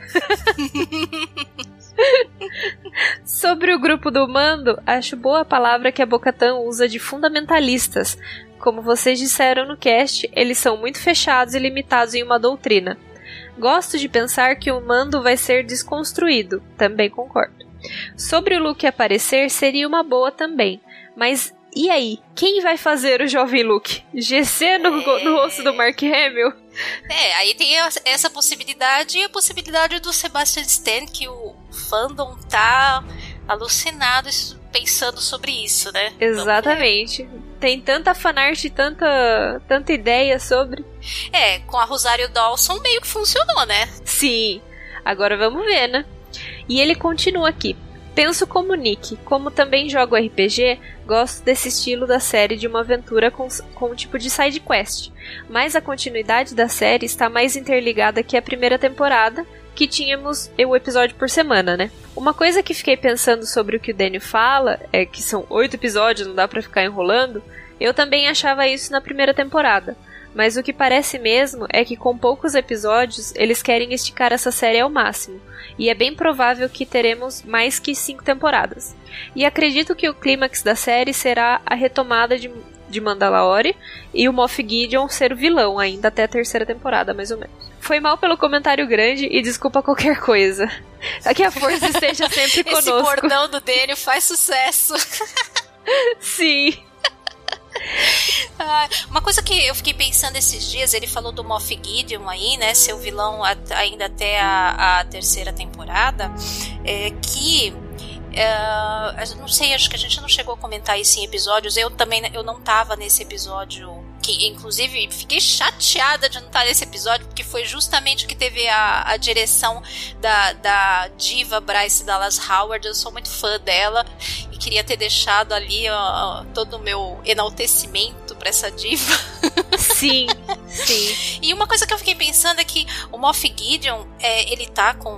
sobre o grupo do mando, acho boa a palavra que a Bocatan usa de fundamentalistas. Como vocês disseram no cast, eles são muito fechados e limitados em uma doutrina. Gosto de pensar que o mando vai ser desconstruído, também concordo. Sobre o Luke aparecer, seria uma boa também, mas e aí? Quem vai fazer o jovem Luke? GC no, no rosto do Mark Hamill? É, aí tem essa possibilidade e a possibilidade do Sebastian Stan, que o fandom tá alucinado pensando sobre isso, né? Exatamente. Então, tem tanta fanart e tanta, tanta ideia sobre. É, com a Rosário Dawson meio que funcionou, né? Sim. Agora vamos ver, né? E ele continua aqui. Penso como Nick, como também jogo RPG, gosto desse estilo da série de uma aventura com, com um tipo de side quest. Mas a continuidade da série está mais interligada que a primeira temporada, que tínhamos o episódio por semana, né? Uma coisa que fiquei pensando sobre o que o Daniel fala, é que são oito episódios, não dá pra ficar enrolando, eu também achava isso na primeira temporada. Mas o que parece mesmo é que com poucos episódios eles querem esticar essa série ao máximo, e é bem provável que teremos mais que cinco temporadas. E acredito que o clímax da série será a retomada de, de Mandalore e o Moff Gideon ser o vilão ainda até a terceira temporada, mais ou menos. Foi mal pelo comentário grande e desculpa qualquer coisa. Que a força esteja sempre conosco. Esse bordão do Daniel faz sucesso. Sim. Ah, uma coisa que eu fiquei pensando esses dias, ele falou do Moff Gideon aí, né? Seu vilão ainda até a, a terceira temporada, é que Uh, não sei, acho que a gente não chegou a comentar isso em episódios. Eu também eu não tava nesse episódio. Que, inclusive, fiquei chateada de não estar nesse episódio, porque foi justamente o que teve a, a direção da, da diva Bryce Dallas Howard. Eu sou muito fã dela e queria ter deixado ali todo o meu enaltecimento para essa diva. Sim, sim. e uma coisa que eu fiquei pensando é que o Moff Gideon, é, ele tá com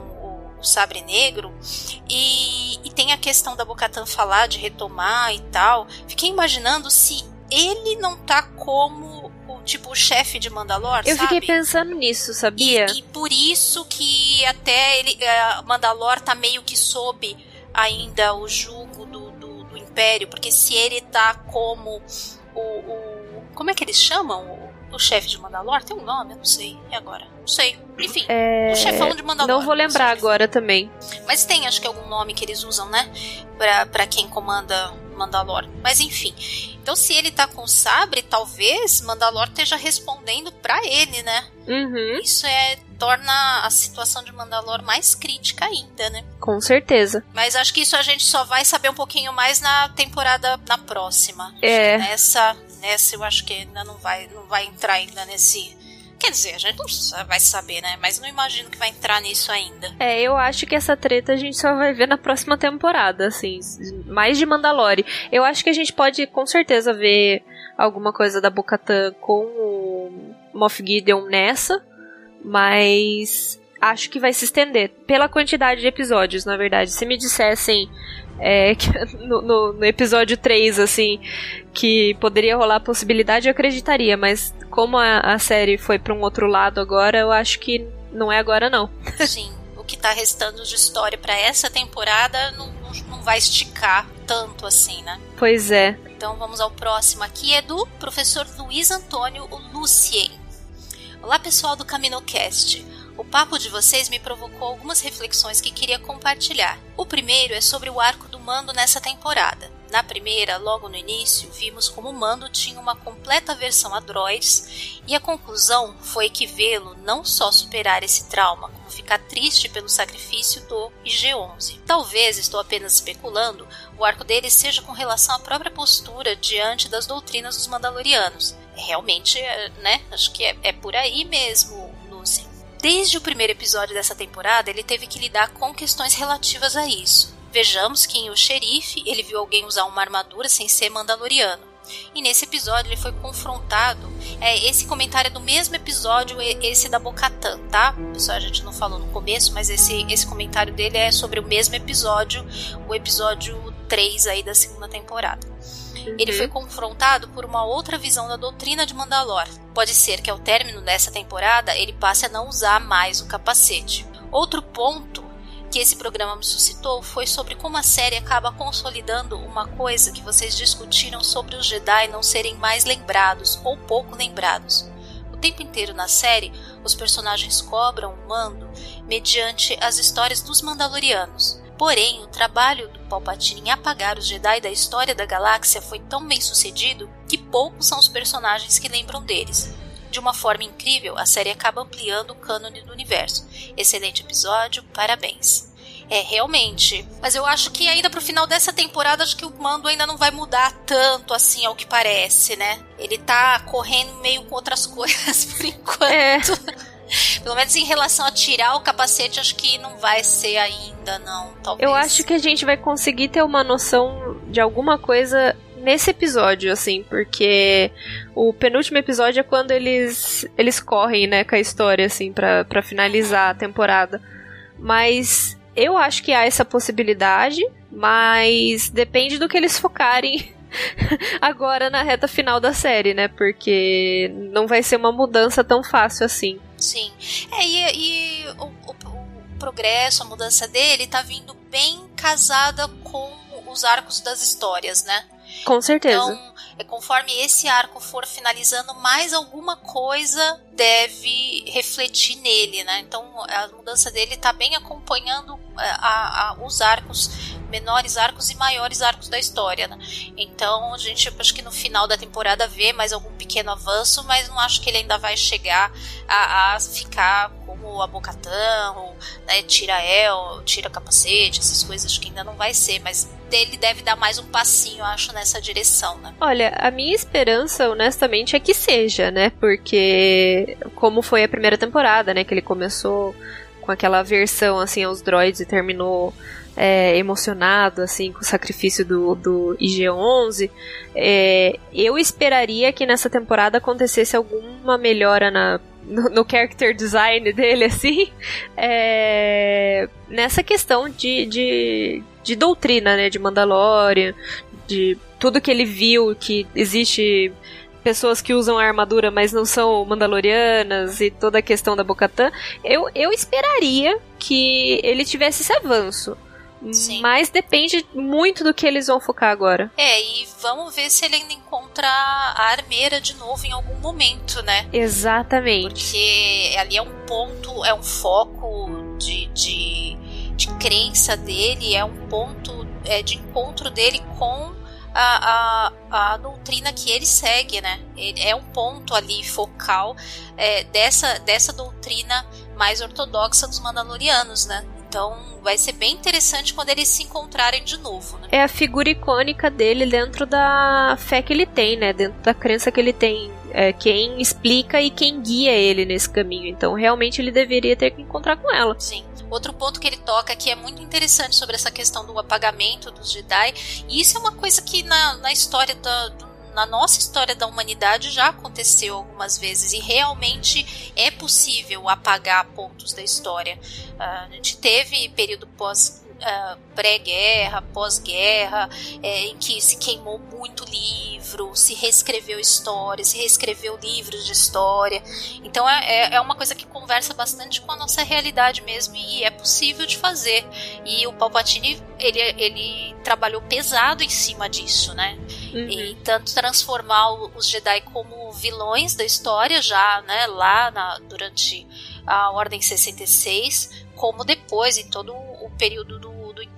o Sabre Negro, e, e tem a questão da Bocatan falar de retomar e tal. Fiquei imaginando se ele não tá como o tipo o chefe de Mandalor, Eu sabe? fiquei pensando nisso, sabia? E, e por isso que até ele, uh, Mandalor tá meio que sob ainda o jugo do, do, do Império, porque se ele tá como o, o como é que eles chamam? o chefe de Mandalor tem um nome? Eu não sei. E agora? Não sei. Enfim, é... o chefão de Mandalor. Não vou lembrar agora também. Mas tem, acho que algum nome que eles usam, né? Pra, pra quem comanda Mandalor. Mas enfim. Então, se ele tá com o sabre, talvez Mandalor esteja respondendo para ele, né? Uhum. Isso é torna a situação de Mandalor mais crítica ainda, né? Com certeza. Mas acho que isso a gente só vai saber um pouquinho mais na temporada na próxima. É. Nessa nessa eu acho que ainda não vai, não vai entrar ainda nesse. Quer dizer, a gente não vai saber, né? Mas não imagino que vai entrar nisso ainda. É, eu acho que essa treta a gente só vai ver na próxima temporada, assim. Mais de Mandalore. Eu acho que a gente pode com certeza ver alguma coisa da Bocatan com o Moff Gideon nessa. Mas acho que vai se estender. Pela quantidade de episódios, na verdade. Se me dissessem é, no, no, no, episódio 3, assim, que poderia rolar a possibilidade, eu acreditaria, mas como a, a série foi para um outro lado agora, eu acho que não é agora não. Sim, o que tá restando de história para essa temporada não, não vai esticar tanto assim, né? Pois é. Então vamos ao próximo aqui, é do professor Luiz Antônio Lucien. Olá pessoal do CaminoCast. O papo de vocês me provocou algumas reflexões que queria compartilhar. O primeiro é sobre o arco do Mando nessa temporada. Na primeira, logo no início, vimos como o Mando tinha uma completa aversão a droids, e a conclusão foi que vê-lo não só superar esse trauma, como ficar triste pelo sacrifício do IG-11. Talvez, estou apenas especulando, o arco dele seja com relação à própria postura diante das doutrinas dos Mandalorianos. Realmente, é, né? Acho que é, é por aí mesmo. Desde o primeiro episódio dessa temporada, ele teve que lidar com questões relativas a isso. Vejamos que em O Xerife, ele viu alguém usar uma armadura sem ser mandaloriano. E nesse episódio ele foi confrontado. É, esse comentário é do mesmo episódio, esse da Bocatan, tá? Pessoal, a gente não falou no começo, mas esse, esse comentário dele é sobre o mesmo episódio, o episódio 3 aí da segunda temporada. Uhum. Ele foi confrontado por uma outra visão da doutrina de Mandalor. Pode ser que ao término dessa temporada ele passe a não usar mais o capacete. Outro ponto que esse programa me suscitou foi sobre como a série acaba consolidando uma coisa que vocês discutiram sobre os Jedi não serem mais lembrados ou pouco lembrados. O tempo inteiro na série, os personagens cobram o mando mediante as histórias dos Mandalorianos. Porém, o trabalho do Palpatine em apagar os Jedi da história da galáxia foi tão bem sucedido que poucos são os personagens que lembram deles. De uma forma incrível, a série acaba ampliando o cânone do universo. Excelente episódio, parabéns. É, realmente. Mas eu acho que ainda pro final dessa temporada, acho que o mando ainda não vai mudar tanto assim ao que parece, né? Ele tá correndo meio com outras coisas por enquanto. É. Pelo menos em relação a tirar o capacete, acho que não vai ser ainda, não. Talvez. Eu acho que a gente vai conseguir ter uma noção de alguma coisa nesse episódio, assim, porque o penúltimo episódio é quando eles eles correm, né, com a história, assim, para finalizar a temporada. Mas eu acho que há essa possibilidade, mas depende do que eles focarem agora na reta final da série, né? Porque não vai ser uma mudança tão fácil assim. Sim. É, e, e o, o, o, progresso, a mudança dele tá vindo bem casada com os arcos das histórias, né? Com certeza. Então, é, conforme esse arco for finalizando, mais alguma coisa deve refletir nele, né? Então a mudança dele está bem acompanhando é, a, a, os arcos, menores arcos e maiores arcos da história, né? Então a gente acho que no final da temporada vê mais algum pequeno avanço, mas não acho que ele ainda vai chegar a, a ficar como a Bocatão, né? Tira El, tira capacete, essas coisas que ainda não vai ser, mas dele deve dar mais um passinho, acho, nessa direção, né? Olha, a minha esperança, honestamente, é que seja, né? Porque como foi a primeira temporada, né? Que ele começou com aquela versão assim aos droids e terminou é, emocionado assim com o sacrifício do, do IG-11 é, eu esperaria que nessa temporada acontecesse alguma melhora na no, character design dele, assim, é, nessa questão de, de, de doutrina, né, de Mandalorian, de tudo que ele viu, que existe pessoas que usam a armadura, mas não são mandalorianas e toda a questão da Bocatã, eu, eu esperaria que ele tivesse esse avanço. Sim. Mas depende muito do que eles vão focar agora. É, e vamos ver se ele ainda encontra a armeira de novo em algum momento, né? Exatamente. Porque ali é um ponto, é um foco de, de, de crença dele, é um ponto é, de encontro dele com a, a, a, doutrina que ele segue, né? Ele é um ponto ali focal é, dessa, dessa doutrina mais ortodoxa dos Mandalorianos, né? Então vai ser bem interessante quando eles se encontrarem de novo. Né? É a figura icônica dele dentro da fé que ele tem, né? Dentro da crença que ele tem. É quem explica e quem guia ele nesse caminho. Então realmente ele deveria ter que encontrar com ela. Sim. Outro ponto que ele toca aqui é muito interessante sobre essa questão do apagamento dos Jedi. E isso é uma coisa que na, na história da, do na nossa história da humanidade já aconteceu algumas vezes e realmente é possível apagar pontos da história. Uh, a gente teve período pós uh, pré-guerra, pós-guerra, é, em que se queimou muito livro, se reescreveu história, se reescreveu livros de história. Então é, é, é uma coisa que conversa bastante com a nossa realidade mesmo e é possível de fazer. E o Palpatine ele, ele trabalhou pesado em cima disso, né? Uhum. E tanto transformar os Jedi como vilões da história já, né, lá na, durante a Ordem 66, como depois, em todo o período do, do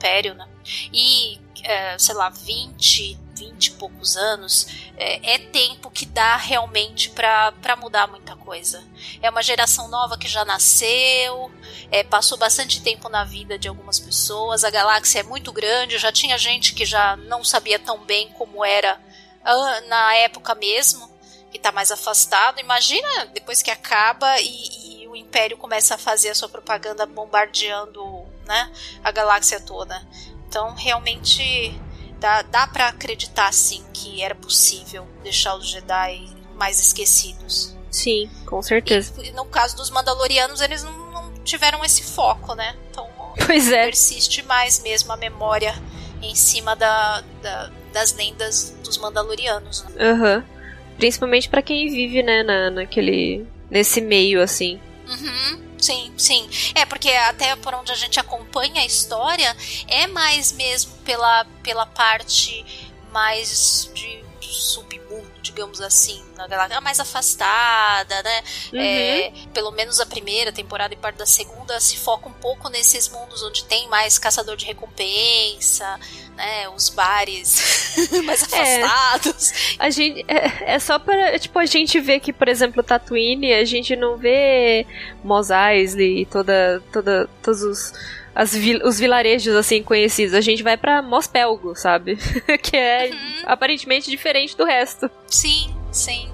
Império, né? E, é, sei lá, 20, 20 e poucos anos, é, é tempo que dá realmente para mudar muita coisa. É uma geração nova que já nasceu, é, passou bastante tempo na vida de algumas pessoas, a galáxia é muito grande, já tinha gente que já não sabia tão bem como era ah, na época mesmo, que está mais afastado. Imagina depois que acaba e, e o Império começa a fazer a sua propaganda bombardeando né, a galáxia toda. Então, realmente dá, dá para acreditar sim que era possível deixar os Jedi mais esquecidos. Sim, com certeza. E, no caso dos Mandalorianos, eles não, não tiveram esse foco, né? Então pois é. persiste mais mesmo a memória em cima da, da das lendas dos Mandalorianos. Né? Aham. Uhum. Principalmente para quem vive, né, na, naquele. nesse meio, assim. Uhum. Sim, sim. É, porque até por onde a gente acompanha a história é mais mesmo pela, pela parte mais de submundo, digamos assim, na galáxia mais afastada, né? Uhum. É, pelo menos a primeira temporada e parte da segunda se foca um pouco nesses mundos onde tem mais caçador de recompensa, né? Os bares mais é. afastados. É, a gente é, é só para tipo a gente ver que, por exemplo, Tatooine, a gente não vê Mos Eisley e toda toda todos os as vil os vilarejos assim conhecidos. A gente vai para Mospelgo, sabe? que é uhum. aparentemente diferente do resto. Sim, sim.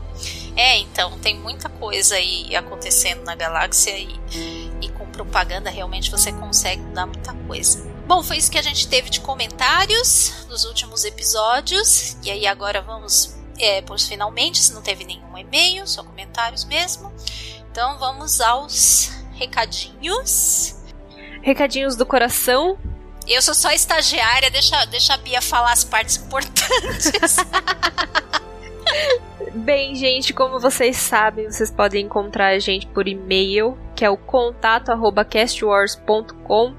É, então, tem muita coisa aí acontecendo na galáxia e, e com propaganda realmente você consegue mudar muita coisa. Bom, foi isso que a gente teve de comentários nos últimos episódios. E aí agora vamos é, por finalmente, se não teve nenhum e-mail, só comentários mesmo. Então vamos aos recadinhos. Recadinhos do coração. Eu sou só estagiária, deixa, deixa a Bia falar as partes importantes. Bem, gente, como vocês sabem, vocês podem encontrar a gente por e-mail, que é o contato@castwars.com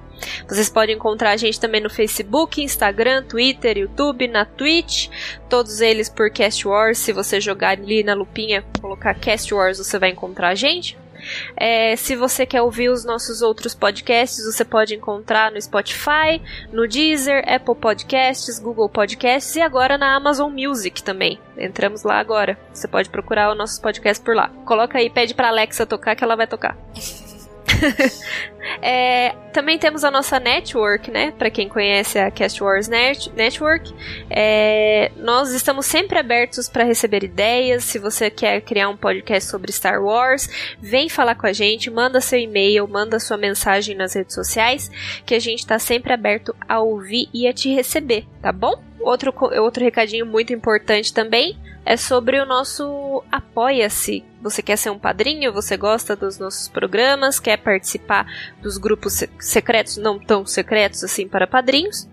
Vocês podem encontrar a gente também no Facebook, Instagram, Twitter, YouTube, na Twitch, todos eles por Cast Wars. Se você jogar ali na lupinha, colocar Cast Wars, você vai encontrar a gente. É, se você quer ouvir os nossos outros podcasts, você pode encontrar no Spotify, no Deezer, Apple Podcasts, Google Podcasts e agora na Amazon Music também. Entramos lá agora. Você pode procurar os nossos podcasts por lá. Coloca aí, pede pra Alexa tocar que ela vai tocar. é, também temos a nossa network, né? Para quem conhece a Cast Wars Net Network, é, nós estamos sempre abertos para receber ideias. Se você quer criar um podcast sobre Star Wars, vem falar com a gente, manda seu e-mail, manda sua mensagem nas redes sociais, que a gente está sempre aberto a ouvir e a te receber, tá bom? Outro, outro recadinho muito importante também é sobre o nosso Apoia-se. Você quer ser um padrinho? Você gosta dos nossos programas? Quer participar dos grupos secretos, não tão secretos assim, para padrinhos?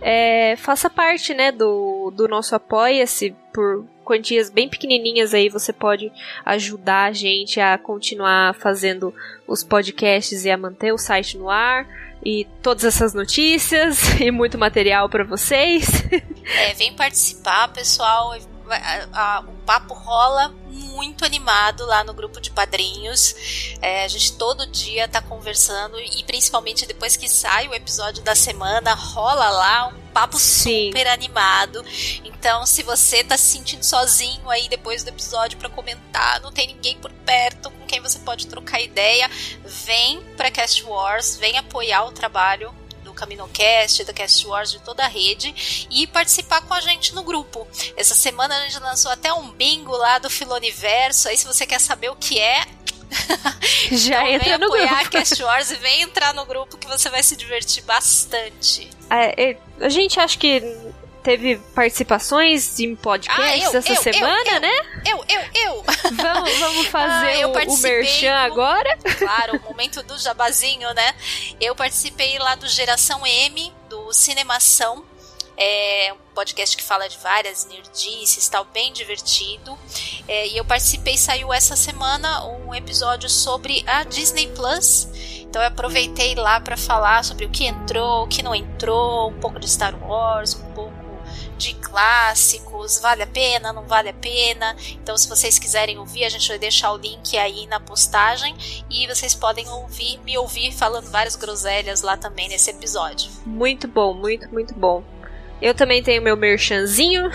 É, faça parte né, do, do nosso Apoia-se por quantias bem pequenininhas aí você pode ajudar a gente a continuar fazendo os podcasts e a manter o site no ar e todas essas notícias e muito material para vocês. É, vem participar, pessoal a, a, o papo rola muito animado lá no grupo de padrinhos. É, a gente todo dia tá conversando e principalmente depois que sai o episódio da semana, rola lá um papo Sim. super animado. Então, se você tá se sentindo sozinho aí depois do episódio para comentar, não tem ninguém por perto com quem você pode trocar ideia, vem para Cast Wars, vem apoiar o trabalho do CaminoCast, da Cast Wars, de toda a rede e participar com a gente no grupo. Essa semana a gente lançou até um bingo lá do Filoniverso, aí se você quer saber o que é, já então, entra no grupo. a Cast Wars e vem entrar no grupo que você vai se divertir bastante. É, a gente acha que teve participações em podcasts ah, eu, essa eu, semana, eu, né? Eu, eu, eu. Vamos, vamos fazer ah, o, o merchan agora? Claro, o momento do jabazinho, né? Eu participei lá do Geração M, do Cinemação. É um podcast que fala de várias nerdices, tal, bem divertido. É, e eu participei, saiu essa semana um episódio sobre a Disney Plus. Então eu aproveitei lá para falar sobre o que entrou, o que não entrou, um pouco de Star Wars, um pouco de clássicos, vale a pena, não vale a pena. Então, se vocês quiserem ouvir, a gente vai deixar o link aí na postagem e vocês podem ouvir, me ouvir falando várias groselhas lá também nesse episódio. Muito bom, muito, muito bom. Eu também tenho meu merchanzinho.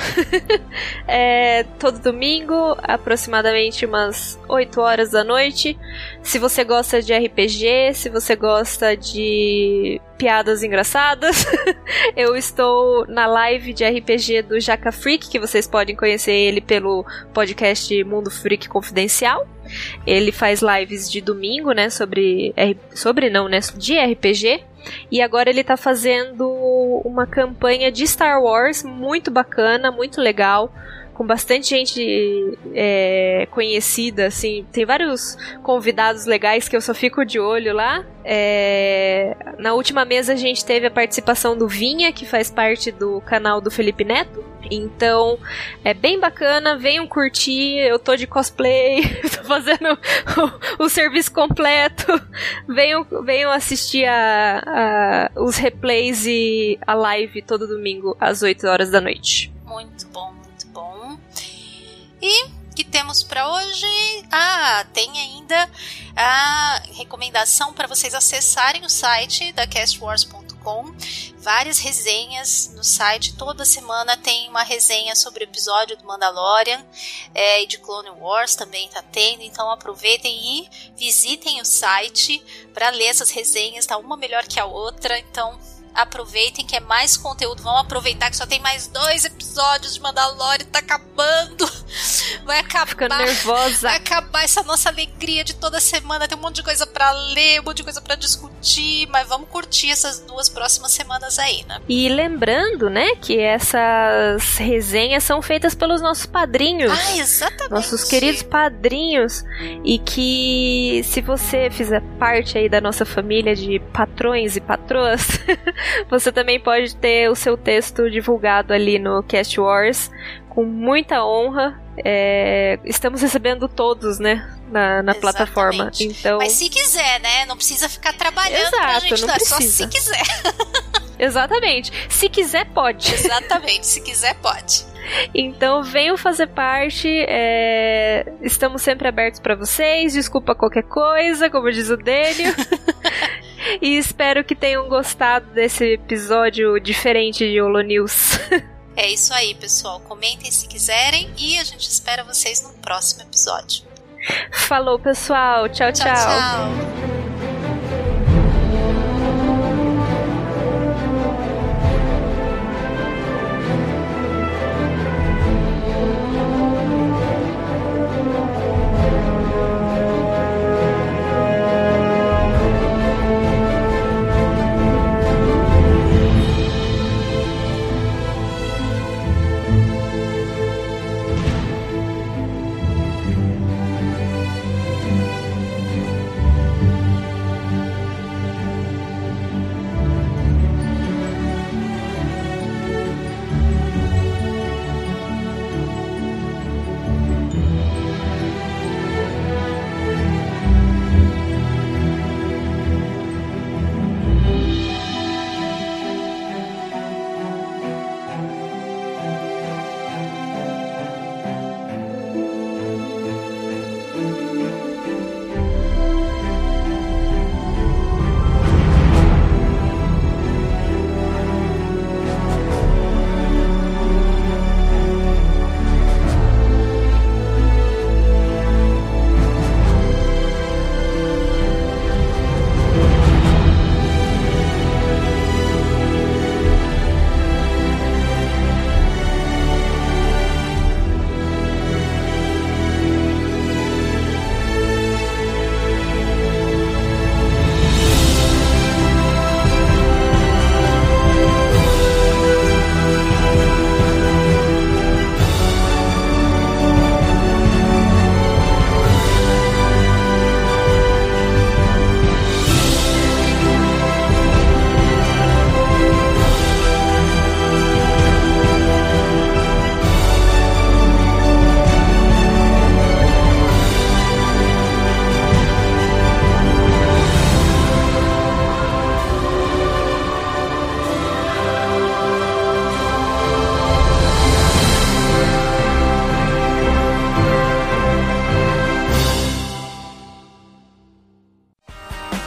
é, todo domingo, aproximadamente umas 8 horas da noite. Se você gosta de RPG, se você gosta de piadas engraçadas, eu estou na live de RPG do Jaca Freak, que vocês podem conhecer ele pelo podcast Mundo Freak Confidencial. Ele faz lives de domingo, né, sobre sobre não, né, de RPG. E agora ele tá fazendo uma campanha de Star Wars muito bacana, muito legal com bastante gente é, conhecida, assim. Tem vários convidados legais que eu só fico de olho lá. É, na última mesa a gente teve a participação do Vinha, que faz parte do canal do Felipe Neto. Então é bem bacana, venham curtir. Eu tô de cosplay, tô fazendo serviço completo. Venham, venham assistir a, a, os replays e a live todo domingo às 8 horas da noite. Muito bom, e que temos para hoje? Ah, tem ainda a recomendação para vocês acessarem o site da castwars.com. Várias resenhas no site. Toda semana tem uma resenha sobre o episódio do Mandalorian é, e de Clone Wars também está tendo. Então aproveitem e visitem o site para ler essas resenhas. Tá uma melhor que a outra. Então aproveitem que é mais conteúdo. Vão aproveitar que só tem mais dois episódios de Mandalorian, tá acabando. Vai acabar. Ficando nervosa. Vai acabar essa nossa alegria de toda semana. Tem um monte de coisa para ler, um monte de coisa para discutir, mas vamos curtir essas duas próximas semanas aí, né? E lembrando, né, que essas resenhas são feitas pelos nossos padrinhos. Ah, exatamente. Nossos queridos padrinhos. E que se você fizer parte aí da nossa família de patrões e patroas, você também pode ter o seu texto divulgado ali no Cast Wars com muita honra é, estamos recebendo todos, né? Na, na plataforma. Então. Mas se quiser, né? Não precisa ficar trabalhando Exato, pra gente não dar, precisa. só se quiser. Exatamente. Se quiser, pode. Exatamente, se quiser, pode. Então venham fazer parte. é, Estamos sempre abertos para vocês. Desculpa qualquer coisa, como diz o Dênio. e espero que tenham gostado desse episódio diferente de Holo News. É isso aí, pessoal. Comentem se quiserem e a gente espera vocês no próximo episódio. Falou, pessoal. tchau. tchau. tchau.